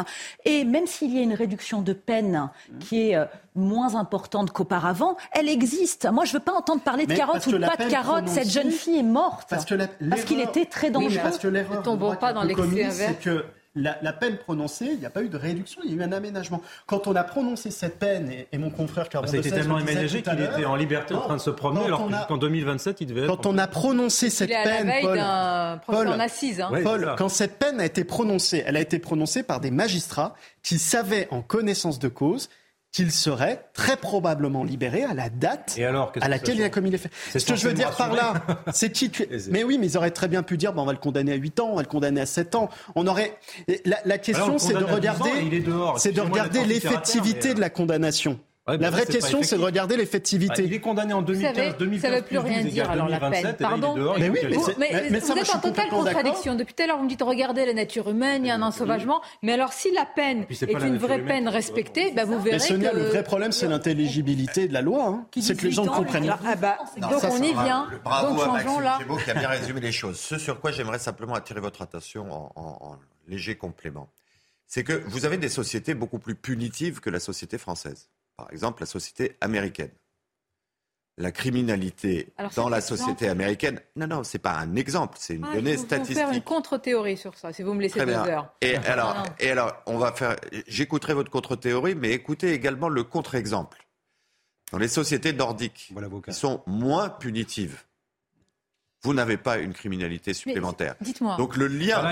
et même s'il y a une réduction de peine qui est euh, moins importante qu'auparavant, elle existe. Moi, je ne veux pas entendre parler de carottes ou pas de carottes. Cette jeune fille est morte parce qu'il était très dangereux. Oui, parce que l'erreur ne tombons pas dans l'excès c'est que la, peine prononcée, il n'y a pas eu de réduction, il y a eu un aménagement. Quand on a prononcé cette peine, et, mon confrère Carlos Ça a été tellement aménagé qu'il était en liberté en train de se promener, alors qu'en 2027, il devait être... Quand on a prononcé cette peine, Paul, Paul, assise, hein. Paul quand cette peine a été prononcée, elle a été prononcée par des magistrats qui savaient en connaissance de cause qu'il serait très probablement libéré à la date à laquelle il a commis les faits. Ce que je veux dire par là, c'est qui Mais oui, mais ils auraient très bien pu dire, bon, on va le condamner à 8 ans, on va le condamner à 7 ans. On aurait. La, question, c'est de regarder, c'est de regarder l'effectivité de la condamnation la vraie question, c'est de regarder l'effectivité. il est condamné en 2015, 2015, ça ne veut plus rien dire alors la peine. Pardon. Mais oui, mais, vous êtes en totale contradiction. Depuis tout à l'heure, vous me dites regardez la nature humaine, il y a un ensauvagement. Mais alors, si la peine est, une vraie peine respectée, bah, vous verrez mais Sonia, que... le vrai problème, c'est l'intelligibilité de la loi. Hein. C'est que les gens comprennent. Ah bah, donc on y vient. Donc changeons là. C'est beau qui a bien résumé les choses. Ce sur quoi j'aimerais simplement attirer votre attention en léger complément, c'est que vous avez des sociétés beaucoup plus punitives que la société française par exemple la société américaine. La criminalité dans la société américaine, non, non, c'est pas un exemple, c'est une ah, donnée statistique. Je vais faire une contre-théorie sur ça, si vous me laissez deux heures. Et alors, et alors, on va faire. J'écouterai votre contre-théorie, mais écoutez également le contre-exemple. Dans les sociétés nordiques, qui sont moins punitives, vous n'avez pas une criminalité supplémentaire. Dites-moi. Donc le lien,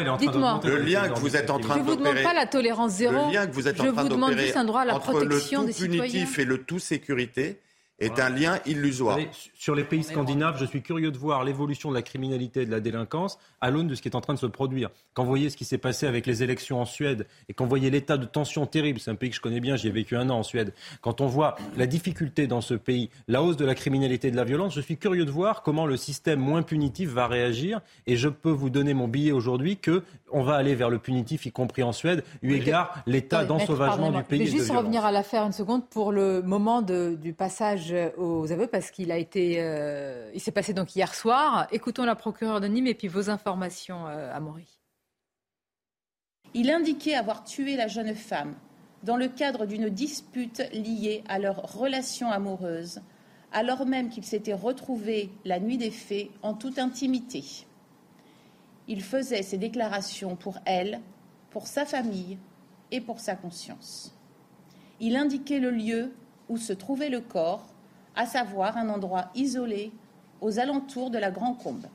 le lien que vous êtes en train d'opérer. Je vous demande pas la tolérance zéro. Le lien que vous êtes en train d'opérer entre le tout punitif et le tout sécurité est un lien illusoire. sur les pays scandinaves, je suis curieux de voir l'évolution de la criminalité et de la délinquance à l'aune de ce qui est en train de se produire. Quand vous voyez ce qui s'est passé avec les élections en Suède et quand vous voyez l'état de tension terrible, c'est un pays que je connais bien, j'y ai vécu un an en Suède, quand on voit la difficulté dans ce pays, la hausse de la criminalité et de la violence, je suis curieux de voir comment le système moins punitif va réagir et je peux vous donner mon billet aujourd'hui que on va aller vers le punitif, y compris en Suède, eu égard l'état d'ensauvagement du pays. Je vais juste revenir à l'affaire une seconde pour le moment du passage aux aveux parce qu'il a été, euh, il s'est passé donc hier soir. Écoutons la procureure de Nîmes et puis vos informations, euh, à Maury. Il indiquait avoir tué la jeune femme dans le cadre d'une dispute liée à leur relation amoureuse, alors même qu'ils s'étaient retrouvés la nuit des faits en toute intimité. Il faisait ces déclarations pour elle, pour sa famille et pour sa conscience. Il indiquait le lieu où se trouvait le corps, à savoir un endroit isolé aux alentours de la Grand Combe.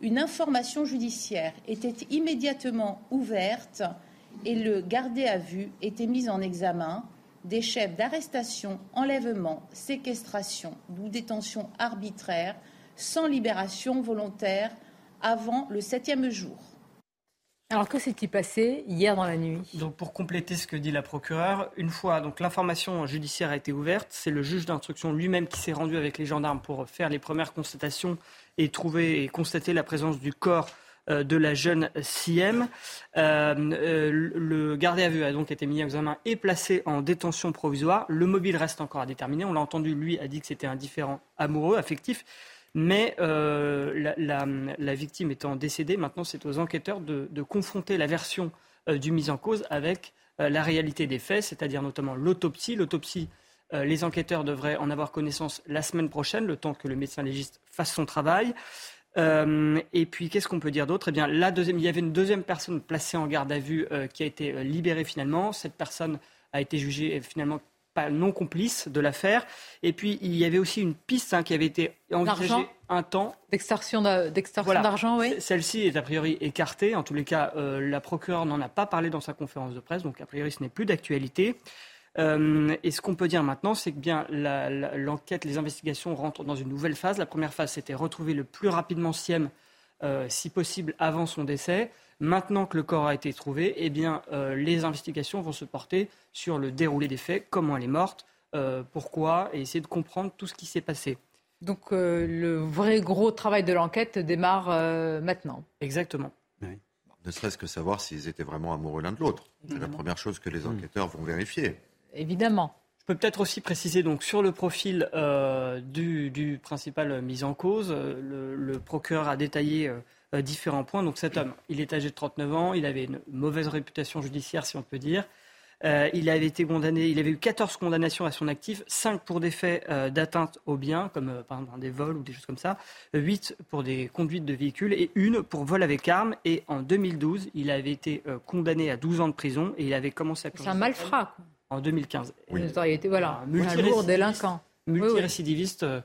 Une information judiciaire était immédiatement ouverte et le gardé à vue était mis en examen des chefs d'arrestation, enlèvement, séquestration ou détention arbitraire sans libération volontaire avant le septième jour. Alors que s'est-il passé hier dans la nuit? Donc pour compléter ce que dit la procureure, une fois donc l'information judiciaire a été ouverte, c'est le juge d'instruction lui-même qui s'est rendu avec les gendarmes pour faire les premières constatations et trouver et constater la présence du corps euh, de la jeune Siem. Euh, euh, le gardé à vue a donc été mis en examen et placé en détention provisoire. Le mobile reste encore à déterminer. On l'a entendu, lui a dit que c'était un différent amoureux, affectif. Mais la, victime étant décédée, maintenant c'est aux enquêteurs de, confronter la version du mis en cause avec la réalité des faits, c'est-à-dire notamment l'autopsie. L'autopsie, les enquêteurs devraient en avoir connaissance la semaine prochaine, le temps que le médecin légiste fasse son travail. Euh, et puis, qu'est-ce qu'on peut dire d'autre? Eh bien, la deuxième, il y avait une deuxième personne placée en garde à vue euh, qui a été euh, libérée finalement. Cette personne a été jugée finalement pas non complice de l'affaire. Et puis, il y avait aussi une piste hein, qui avait été envisagée un temps. D'extorsion d'argent, oui. Celle-ci est a priori écartée. En tous les cas, la procureure n'en a pas parlé dans sa conférence de presse, donc a priori, ce n'est plus d'actualité. Euh, et ce qu'on peut dire maintenant, c'est que bien l'enquête, les investigations rentrent dans une nouvelle phase. La première phase, c'était retrouver le plus rapidement Siem, euh, si possible, avant son décès. Maintenant que le corps a été trouvé, eh bien, euh, les investigations vont se porter sur le déroulé des faits, comment elle est morte, pourquoi, et essayer de comprendre tout ce qui s'est passé. Donc le vrai gros travail de l'enquête démarre maintenant. Exactement. Ne serait-ce que savoir s'ils étaient vraiment amoureux l'un de l'autre. C'est la première chose que les enquêteurs vont vérifier évidemment. Je peux peut-être aussi préciser donc sur le profil euh, du, principal mis en cause, euh, le, procureur a détaillé euh, différents points. Donc cet homme, il est âgé de 39 ans, il avait une mauvaise réputation judiciaire, si on peut dire. il avait été condamné, il avait eu 14 condamnations à son actif, 5 pour des faits d'atteinte aux biens, comme par exemple des vols ou des choses comme ça, 8 pour des conduites de véhicules et une pour vol avec arme. Et en 2012, il avait été condamné à 12 ans de prison et il avait commencé à... C'est un malfrat. En 2015. Oui. Une voilà, un lourd délinquant. Multirécidiviste. Euh,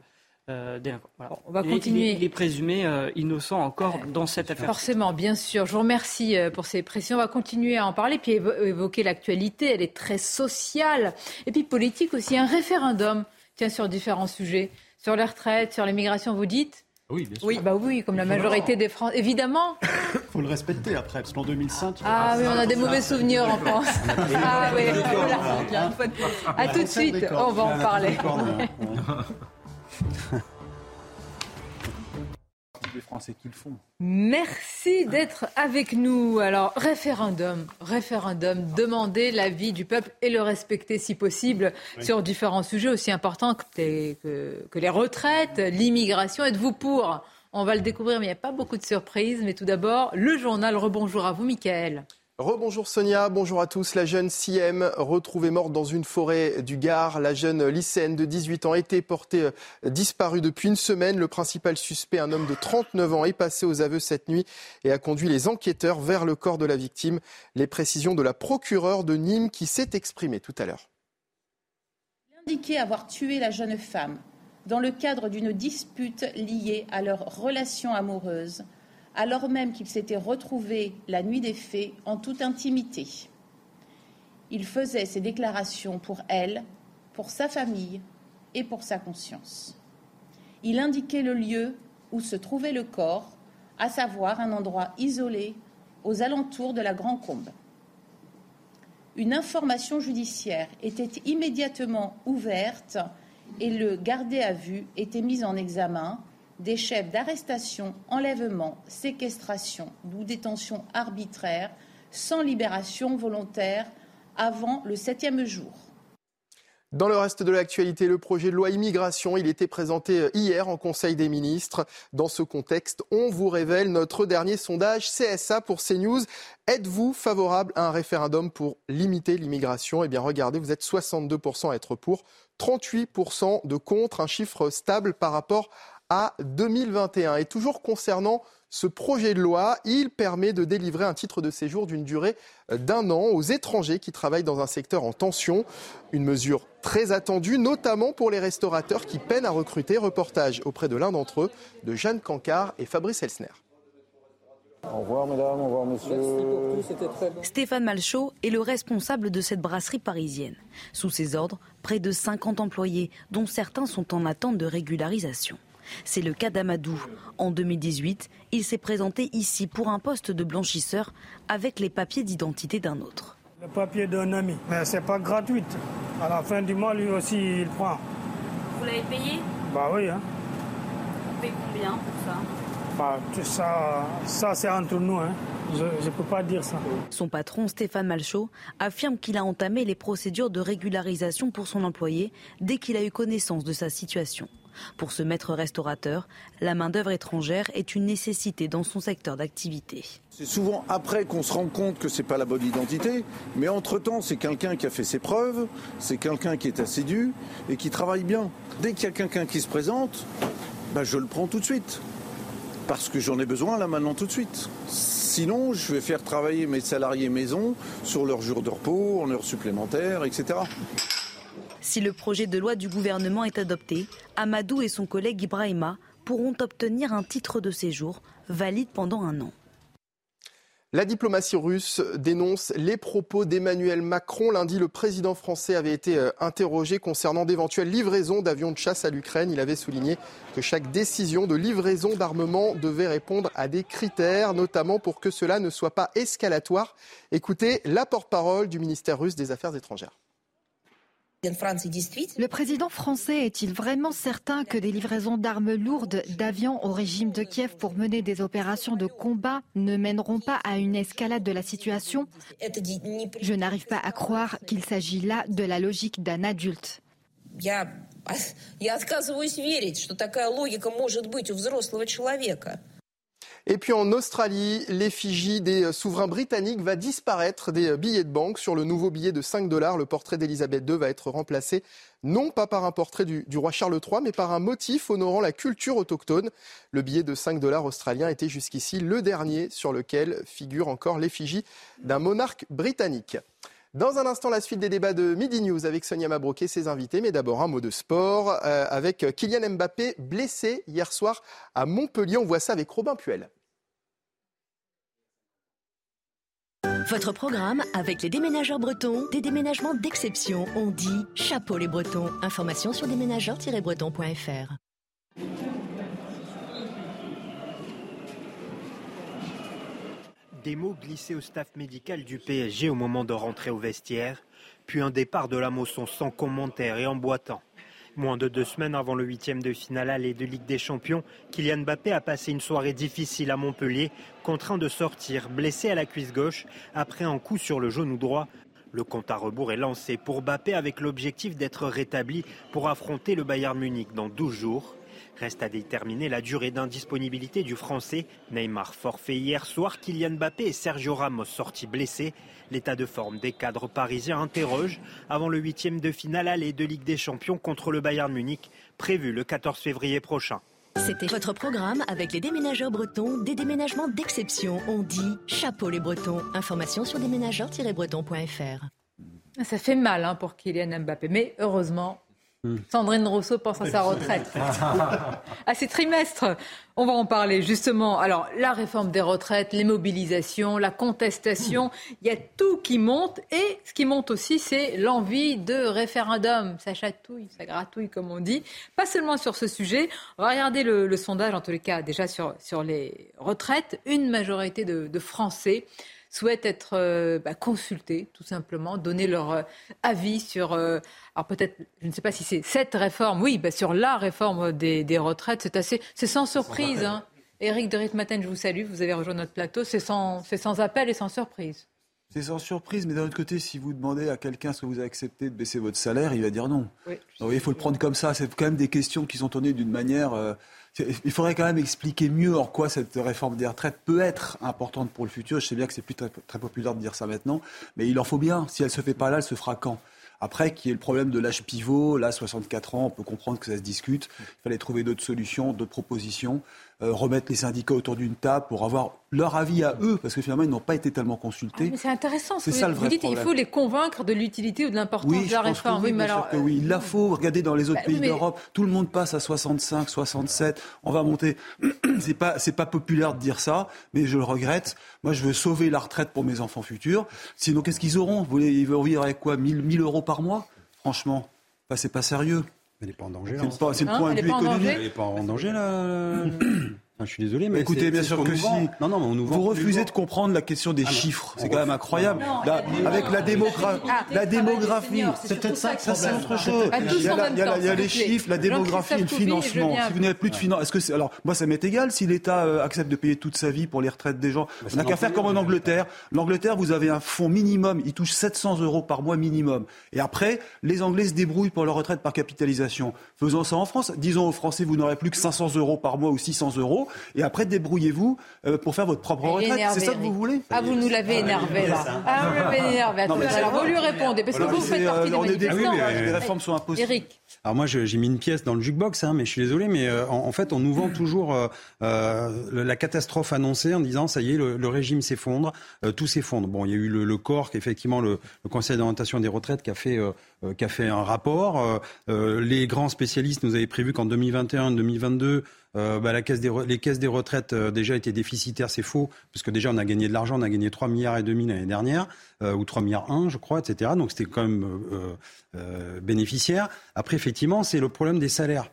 euh, délinquant. On va continuer. Il est, présumé euh, innocent encore dans cette affaire. Forcément, bien sûr. Je vous remercie pour ces précisions. On va continuer à en parler, puis évoquer l'actualité. Elle est très sociale et puis politique aussi. Un référendum, tiens, sur différents sujets, sur les retraites, sur l'immigration. Vous dites oui, bien sûr. Oui, bah oui, comme la majorité des Français. Évidemment. Il faut le respecter après, parce qu'en 2005. Ah oui, on a des mauvais souvenirs en France. Ah oui, voilà. À tout de suite, on va en parler. les Français qui le font. Merci d'être avec nous. Alors, référendum, référendum, demander l'avis du peuple et le respecter si possible sur différents sujets aussi importants que, que les retraites, l'immigration. Êtes-vous pour? On va le découvrir, mais il n'y a pas beaucoup de surprises. Mais tout d'abord, le journal. Rebonjour à vous, Michael. Rebonjour Sonia, bonjour à tous. La jeune Siem, retrouvée morte dans une forêt du Gard. La jeune lycéenne de 18 ans était portée euh, disparue depuis une semaine. Le principal suspect, un homme de 39 ans, est passé aux aveux cette nuit et a conduit les enquêteurs vers le corps de la victime. Les précisions de la procureure de Nîmes qui s'est exprimée tout à l'heure. Il avoir tué la jeune femme dans le cadre d'une dispute liée à leur relation amoureuse alors même qu'il s'était retrouvé la nuit des faits en toute intimité. Il faisait ces déclarations pour elle, pour sa famille et pour sa conscience. Il indiquait le lieu où se trouvait le corps, à savoir un endroit isolé aux alentours de la Grand Combe. Une information judiciaire était immédiatement ouverte et le gardé à vue était mis en examen des chefs d'arrestation, enlèvement, séquestration ou détention arbitraire sans libération volontaire avant le septième jour. Dans le reste de l'actualité, le projet de loi immigration, il était présenté hier en Conseil des ministres. Dans ce contexte, on vous révèle notre dernier sondage CSA pour CNews. Êtes-vous favorable à un référendum pour limiter l'immigration? Eh bien, regardez, vous êtes 62% à être pour, 38% de contre, un chiffre stable par rapport à 2021. Et toujours concernant ce projet de loi, il permet de délivrer un titre de séjour d'une durée d'un an aux étrangers qui travaillent dans un secteur en tension. Une mesure très attendue, notamment pour les restaurateurs qui peinent à recruter. Reportage auprès de l'un d'entre eux, de Jeanne Cancard et Fabrice Elsner. Au revoir mesdames, au revoir monsieur. Stéphane Malchaud est le responsable de cette brasserie parisienne. Sous ses ordres, près de 50 employés, dont certains sont en attente de régularisation. C'est le cas d'Amadou. En 2018, il s'est présenté ici pour un poste de blanchisseur avec les papiers d'identité d'un autre. Le papier d'un ami, mais c'est pas gratuit. À la fin du mois, lui aussi, il prend. Vous l'avez payé? Bah oui. Hein. Vous payez combien pour ça? Bah, ça, ça c'est entre nous. Hein. Je ne peux pas dire ça. Son patron, Stéphane Malchaud, affirme qu'il a entamé les procédures de régularisation pour son employé dès qu'il a eu connaissance de sa situation. Pour ce maître restaurateur, la main-d'œuvre étrangère est une nécessité dans son secteur d'activité. C'est souvent après qu'on se rend compte que ce n'est pas la bonne identité, mais entre-temps, c'est quelqu'un qui a fait ses preuves, c'est quelqu'un qui est assidu et qui travaille bien. Dès qu'il y a quelqu'un qui se présente, bah, je le prends tout de suite. Parce que j'en ai besoin là maintenant tout de suite. Sinon, je vais faire travailler mes salariés maison sur leurs jours de repos, en heures supplémentaires, etc. Si le projet de loi du gouvernement est adopté, Amadou et son collègue Ibrahima pourront obtenir un titre de séjour valide pendant un an. La diplomatie russe dénonce les propos d'Emmanuel Macron. Lundi, le président français avait été euh, interrogé concernant d'éventuelles livraisons d'avions de chasse à l'Ukraine. Il avait souligné que chaque décision de livraison d'armement devait répondre à des critères, notamment pour que cela ne soit pas escalatoire. Écoutez la porte-parole du ministère russe des Affaires étrangères. Le président français est-il vraiment certain que des livraisons d'armes lourdes, d'avions au régime de Kiev pour mener des opérations de combat ne mèneront pas à une escalade de la situation? Je n'arrive pas à croire qu'il s'agit là de la logique d'un adulte. Et puis en Australie, l'effigie des souverains britanniques va disparaître des billets de banque. Sur le nouveau billet de 5 dollars, le portrait d'Elisabeth II va être remplacé non pas par un portrait du, roi Charles III, mais par un motif honorant la culture autochtone. Le billet de 5 dollars australien était jusqu'ici le dernier sur lequel figure encore l'effigie d'un monarque britannique. Dans un instant, la suite des débats de Midi News avec Sonia Mabrouk et ses invités. Mais d'abord, un mot de sport euh, avec Kylian Mbappé blessé hier soir à Montpellier. On voit ça avec Robin Puel. Votre programme avec les déménageurs bretons, des déménagements d'exception. On dit chapeau les bretons. Information sur déménageurs-bretons.fr. Des mots glissés au staff médical du PSG au moment de rentrer au vestiaire, puis un départ de la Mosson sans commentaire et en boitant. Moins de deux semaines avant le huitième de finale aller de Ligue des Champions, Kylian Mbappé a passé une soirée difficile à Montpellier, contraint de sortir, blessé à la cuisse gauche, après un coup sur le genou droit. Le compte à rebours est lancé pour Mbappé avec l'objectif d'être rétabli pour affronter le Bayern Munich dans 12 jours. Reste à déterminer la durée d'indisponibilité du Français. Neymar forfait hier soir, Kylian Mbappé et Sergio Ramos sortis blessés. L'état de forme des cadres parisiens interroge avant le huitième de finale aller de Ligue des Champions contre le Bayern Munich, prévu le 14 février prochain. C'était votre programme avec les déménageurs bretons, des déménagements d'exception. On dit chapeau les bretons. Information sur déménageurs-bretons.fr. Ça fait mal hein, pour Kylian Mbappé, mais heureusement. Sandrine Rousseau pense à sa retraite. à ses trimestres. On va en parler justement. Alors, la réforme des retraites, les mobilisations, la contestation, il y a tout qui monte. Et ce qui monte aussi, c'est l'envie de référendum. Ça chatouille, ça gratouille, comme on dit. Pas seulement sur ce sujet. On va regarder le, sondage, en tous les cas, déjà sur, sur les retraites. Une majorité de, de Français souhaitent être euh, bah, consultés, tout simplement, donner leur euh, avis sur, euh, alors peut-être, je ne sais pas si c'est cette réforme, oui, bah, sur la réforme des, retraites, c'est assez, c'est sans surprise. Hein. Éric de Ritmaten, je vous salue, vous avez rejoint notre plateau, c'est sans, c'est sans appel et sans surprise. C'est sans surprise, mais d'un autre côté, si vous demandez à quelqu'un ce que vous avez accepté de baisser votre salaire, il va dire non. Oui. il faut le prendre comme ça. C'est quand même des questions qui sont tournées d'une manière il faudrait quand même expliquer mieux en quoi cette réforme des retraites peut être importante pour le futur. Je sais bien que c'est plus très, populaire de dire ça maintenant, mais il en faut bien. Si elle se fait pas là, elle se fera quand? Après, qui est le problème de l'âge pivot, là, 64 ans, on peut comprendre que ça se discute. Il fallait trouver d'autres solutions, d'autres propositions. Euh, remettre les syndicats autour d'une table pour avoir leur avis à eux, parce que finalement, ils n'ont pas été tellement consultés. Ah, mais c'est intéressant. C'est ça le vrai Vous dites qu'il faut les convaincre de l'utilité ou de l'importance de la réforme. oui, mais alors... oui, il la faut. Regardez dans les autres bah pays d'Europe, tout le monde passe à 65, 67. On va monter. c'est pas, c'est pas populaire de dire ça, mais je le regrette. Moi, je veux sauver la retraite pour mes enfants futurs. Sinon, qu'est-ce qu'ils auront? Ils vont vivre avec quoi? 1000, 1000 euros par mois? Franchement, bah, c'est pas sérieux. Elle n'est pas en danger. C'est le, point de vue économique. Elle n'est pas en danger, là. je suis désolé, mais écoutez, bien sûr que si. Non, non, on nous vous refusez de comprendre la question des ah chiffres. C'est quand même incroyable. avec la, démographie, la démographie, c'est peut-être ça, ça c'est autre chose. Il y a, les chiffres, la démographie et le financement. Si vous n'avez plus de financement, est-ce que alors moi ça m'est égal si l'État euh, accepte de payer toute sa vie pour les retraites des gens. On n'a qu'à faire comme en Angleterre. L'Angleterre, vous avez un fonds minimum, il touche 700 euros par mois minimum. Et après, les Anglais se débrouillent pour leur retraite par capitalisation. Faisons ça en France. Disons aux Français, vous n'aurez plus que 500 euros par mois ou 600 euros et après débrouillez-vous euh, pour faire votre propre retraite. C'est ça que vous voulez Ah, vous nous l'avez énervé là. Ah, vous l'avez énervé. Alors vous lui répondez parce que vous faites partie euh, des manifestants. Les réformes sont impossibles. Eric. Alors moi j'ai mis une pièce dans le jukebox, hein, mais je suis désolé, mais euh, en, fait on nous vend toujours la catastrophe annoncée en disant ça y est le, régime s'effondre, tout s'effondre. Bon, il y a eu le, le corps, effectivement le, le Conseil d'orientation des retraites qui a fait qui a fait un rapport. les grands spécialistes nous avaient prévu qu'en 2021-2022 euh, bah, la caisse des, les caisses des retraites euh, déjà étaient déficitaires, c'est faux, parce que déjà on a gagné de l'argent, on a gagné 3 milliards et demi l'année dernière, euh, ou 3 milliards 1, je crois, etc. Donc c'était quand même bénéficiaire. Après, effectivement, c'est le problème des salaires.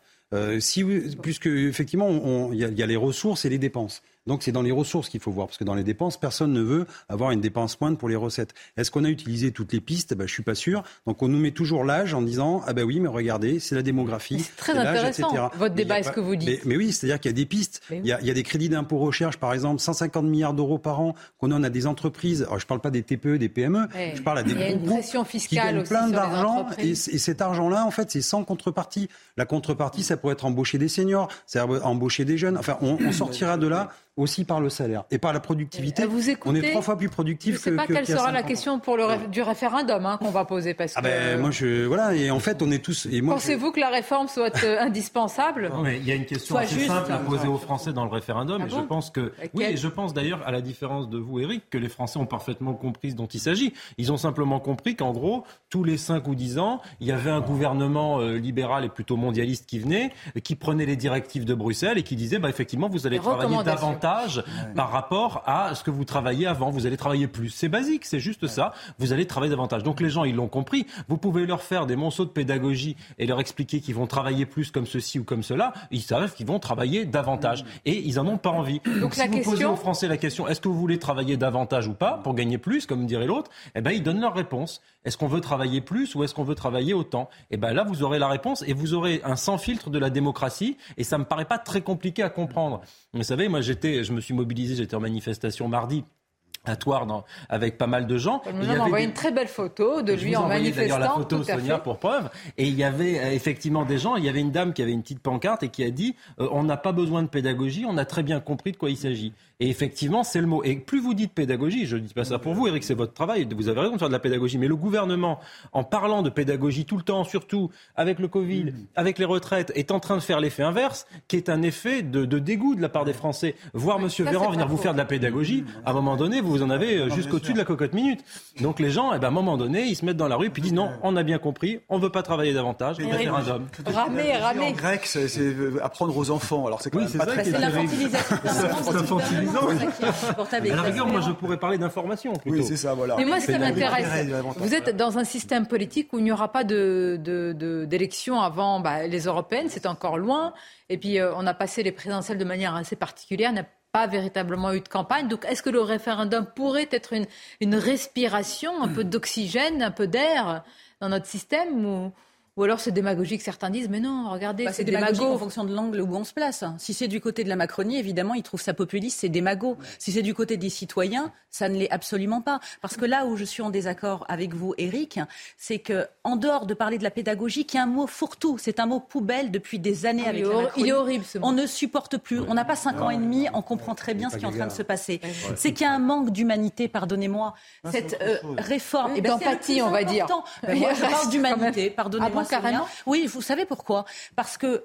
si, puisque effectivement, il y, a les ressources et les dépenses. Donc c'est dans les ressources qu'il faut voir, parce que dans les dépenses, personne ne veut avoir une dépense moindre pour les recettes. Est-ce qu'on a utilisé toutes les pistes? Ben, Je suis pas sûr. Donc on nous met toujours l'âge en disant ah ben oui, mais regardez, c'est la démographie, c'est très intéressant votre débat, est-ce que vous dites mais, oui, c'est-à-dire qu'il y a des pistes. Il y, a, il y, a, des crédits d'impôt recherche, par exemple, 150 milliards d'euros par an qu'on donne à des entreprises. Alors je parle pas des TPE, des PME, je parle à des il y a une pression fiscale qui gagnent plein d'argent et, et, cet argent-là, en fait, c'est sans contrepartie. La contrepartie, ça pourrait être embaucher des seniors, c'est embaucher des jeunes. Enfin, on, on sortira de là aussi par le salaire et par la productivité. Euh, vous écoutez, on est trois fois plus productif que. Je ne sais pas quelle sera la question pour le du référendum hein, qu'on va poser parce ah que. ben, moi je voilà et en fait on est tous. Pensez-vous que la réforme soit euh, indispensable? Non mais il y a une question assez simple à poser aux Français dans le référendum ah et je pense que oui et je pense d'ailleurs à la différence de vous Eric que les Français ont parfaitement compris ce dont il s'agit. Ils ont simplement compris qu'en gros tous les 5 ou 10 ans il y avait un gouvernement euh, libéral et plutôt mondialiste qui venait qui prenait les directives de Bruxelles et qui disait bah effectivement vous allez travailler davantage par rapport à ce que vous travaillez avant. Vous allez travailler plus. C'est basique, c'est juste ça. Vous allez travailler davantage. Donc les gens, ils l'ont compris. Vous pouvez leur faire des monceaux de pédagogie et leur expliquer qu'ils vont travailler plus comme ceci ou comme cela. Ils savent qu'ils vont travailler davantage. Et ils en ont pas envie. Donc, si vous posez aux Français la question, est-ce que vous voulez travailler davantage ou pas pour gagner plus, comme dirait l'autre, eh ben, ils donnent leur réponse. Est-ce qu'on veut travailler plus ou est-ce qu'on veut travailler autant? Eh ben là, vous aurez la réponse et vous aurez un sans filtre de la démocratie. Et ça me paraît pas très compliqué à comprendre. Vous savez, moi, j'étais, je me suis mobilisé j'étais en manifestation mardi à Toire avec pas mal de gens. On nous a envoyé une très belle photo de lui en manifestant. d'ailleurs la photo, Sonia, pour preuve. Et il y avait euh, effectivement des gens, il y avait une dame qui avait une petite pancarte et qui a dit euh, on n'a pas besoin de pédagogie, on a très bien compris de quoi il s'agit. Et effectivement, c'est le mot. Et plus vous dites pédagogie, je ne dis pas ça pour vous, Eric, c'est votre travail, vous avez raison de faire de la pédagogie, mais le gouvernement, en parlant de pédagogie tout le temps, surtout avec le Covid, mm. avec les retraites, est en train de faire l'effet inverse, qui est un effet de, dégoût de la part des Français. Voir M. Véran venir vous faire de la pédagogie, à un moment donné, vous en avez euh, jusqu'au-dessus de la cocotte minute. Donc les gens, eh ben, à un moment donné, ils se mettent dans la rue, puis disent non, on a bien compris, on ne veut pas travailler davantage, on va faire un homme. Ramer, ramer. En grec, c'est apprendre aux enfants. Alors c'est quand oui, même C'est l'infantilisation. À la rigueur, moi, je pourrais parler d'information. Oui, c'est ça, voilà. Mais moi, ce qui m'intéresse, vous êtes dans un système politique où il n'y aura pas d'élection avant bah, les européennes, c'est encore loin. Et puis, euh, on a passé les présidentielles de manière assez particulière, n'a pas véritablement eu de campagne. Donc, est-ce que le référendum pourrait être une, une respiration, un peu d'oxygène, un peu d'air dans notre système ou... Ou alors c'est démagogique, certains disent, mais non, regardez, bah, c'est démagogique en fonction de l'angle où on se place. Si c'est du côté de la Macronie, évidemment, ils trouvent ça populiste, c'est démago. Si c'est du côté des citoyens, ça ne l'est absolument pas. Parce que là où je suis en désaccord avec vous, Eric, c'est que en dehors de parler de la pédagogie, qui est un mot fourre-tout, c'est un mot poubelle depuis des années ah, avec la Macronie. Il est horrible ce mot. On ne supporte plus. On n'a pas cinq ans et demi, on comprend très bien ce qui est en train de se passer. C'est qu'il y a un manque d'humanité, pardonnez-moi. Cette euh, réforme, et eh ben, d'empathie, on va dire. Moi, je parle d'humanité, pardonnez-moi. Oui, vous savez pourquoi? Parce que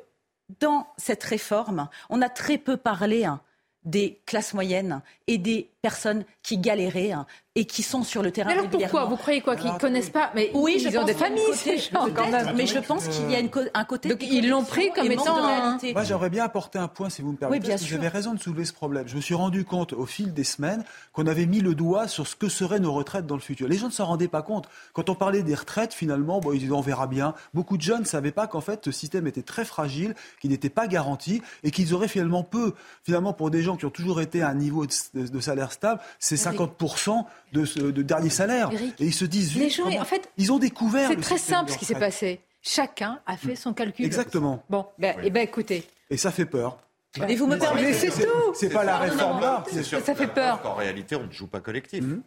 dans cette réforme, on a très peu parlé hein, des classes moyennes et des personnes qui galéraient, hein, et qui sont sur le terrain mais alors pourquoi Vous croyez quoi Qu'ils ne connaissent pas Mais oui, ils je ont pense des familles, côté- ces gens, quand même. Mais je pense qu'il y a une un côté. Donc, ils l'ont pris comme étant un-. Moi, j'aimerais bien apporter un point, si vous me permettez. Oui, bien parce que sûr. Vous avez raison de soulever ce problème. Je me suis rendu compte au fil des semaines qu'on avait mis le doigt sur ce que seraient nos retraites dans le futur. Les gens ne s'en rendaient pas compte. Quand on parlait des retraites, finalement, bon, ils disaient on verra bien. Beaucoup de jeunes ne savaient pas qu'en fait, ce système était très fragile, qu'il n'était pas garanti et qu'ils auraient finalement peu, finalement, pour des gens qui ont toujours été à un niveau de, de- de salaire stable, c'est 50% de, ce, de dernier salaire. Eric, et ils se disent, les gens, en fait, ils ont découvert. C'est le très simple ce qui s'est passé. Chacun a fait son calcul. Exactement. Bon, ben, eh ben, écoutez. Et ça fait peur. Et vous me permettez- Mais c'est c'est tout. C'est pas la réforme là. non, Ça- ça fait peur. En réalité, on ne joue pas collectif. Mhm.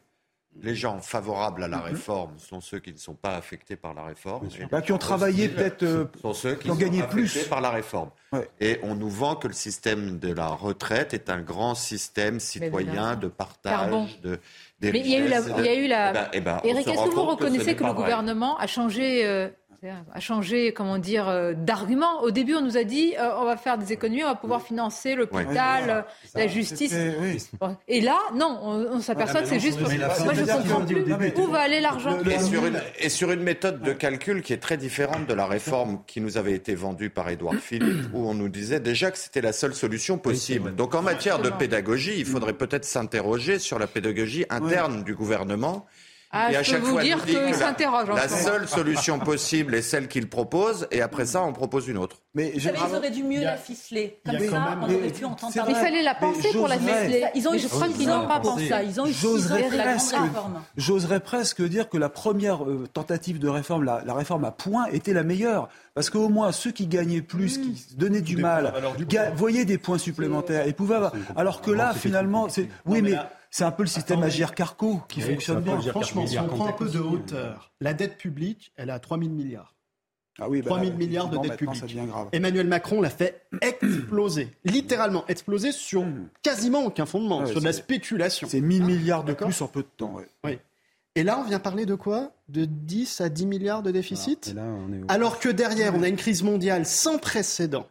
Les gens favorables à la réforme sont ceux qui ne sont pas affectés par la réforme. Et Bah, qui ont travaillé peut-être, euh, sont ceux qui, ont gagné plus. par la réforme. Et on nous vend que le système de la retraite est un grand système citoyen de partage, Carbon. de des Mais il y a eu la. y a eu. Eh ben- eh ben, Eric, est-ce que vous reconnaissez que, le vrai. gouvernement a changé, a changé, comment dire, euh, d'argument Au début, on nous a dit euh, on va faire des économies, on va pouvoir financer l'hôpital, Ouais. euh, la justice. Oui. Et là, non, on, on s'aperçoit que c'est juste. la Moi, je comprends plus où va aller l'argent. Et sur, une, et sur une méthode de calcul qui est très différente de la réforme qui nous avait été vendue par Édouard Philippe, où on nous disait déjà que c'était la seule solution possible. Donc en matière de pédagogie, il faudrait peut-être s'interroger sur la pédagogie interne du gouvernement. Ah, Et à je peux chaque vous fois, dire dit qu'il que la- seule solution possible est celle qu'il propose, et après ça, on propose une autre. Mais Vous savez, ils auraient dû mieux la ficeler. Comme ça, quand même- on mais aurait pu entendre parler. Il fallait la penser pour la ficeler. Ils ont eu je crois qu'ils n'ont pas pensé. ça. Ils ont eu J'oserais la presque, réforme. j'oserais presque dire que la première euh, tentative de réforme, la, la réforme à point, était la meilleure. Parce qu'au moins, ceux qui gagnaient plus, qui se donnaient du mal, voyaient des points supplémentaires et pouvaient avoir. Alors que là, finalement, c'est. Oui, mais c'est un peu le système Agir Carco qui Oui, fonctionne bien. Franchement, si on prend un peu de hauteur, la dette publique, elle est à 3 000 milliards. Ah oui, bah, 3 000 milliards de dette publique. ça devient grave. Emmanuel Macron l'a fait exploser, littéralement exploser sur quasiment aucun fondement, Hmm. Ouais, sur de la spéculation. C'est 1000 milliards de plus en peu de temps. ouais. Oui. Et là, on vient parler de quoi? De 10 à 10 milliards de déficit? Et là, on est au- Alors que derrière, on a une crise mondiale sans précédent,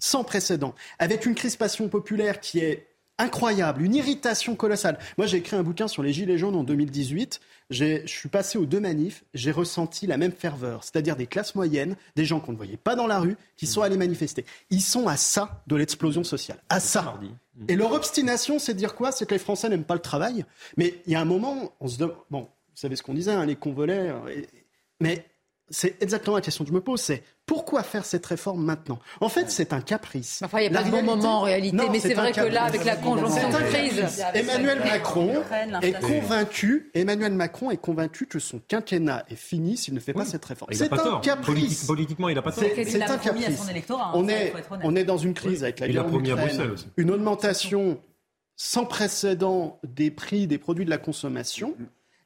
sans précédent, avec une crispation populaire qui est incroyable, une irritation colossale. Moi, j'ai écrit un bouquin sur les Gilets jaunes en 2018. J'ai- Je suis passé aux deux manifs, j'ai ressenti la même ferveur, c'est-à-dire des classes moyennes, des gens qu'on ne voyait pas dans la rue, qui sont allés manifester. Ils sont à ça de l'explosion sociale, à ça. Et leur obstination, c'est de dire quoi? C'est que les Français n'aiment pas le travail. Mais il y a un moment, on se demande, bon, vous savez ce qu'on disait, hein, les convolets, euh, mais c'est exactement la question que je me pose, c'est pourquoi faire cette réforme maintenant? En fait, c'est un caprice. Enfin, il n'y a La pas de bon réalité- moment en réalité, Non, mais c'est vrai que là, caprice. avec la conjonction de crise. caprice. Emmanuel Macron est convaincu, Emmanuel Macron est convaincu que son quinquennat est fini s'il ne fait pas cette réforme. C'est pas un tort. caprice. Politique- politiquement, il n'a pas tort. C'est un promis à caprice. son électorat, hein, on, est, on dans une crise avec la guerre en promis à Ukraine, Bruxelles aussi. une augmentation sans précédent des prix des produits de la consommation,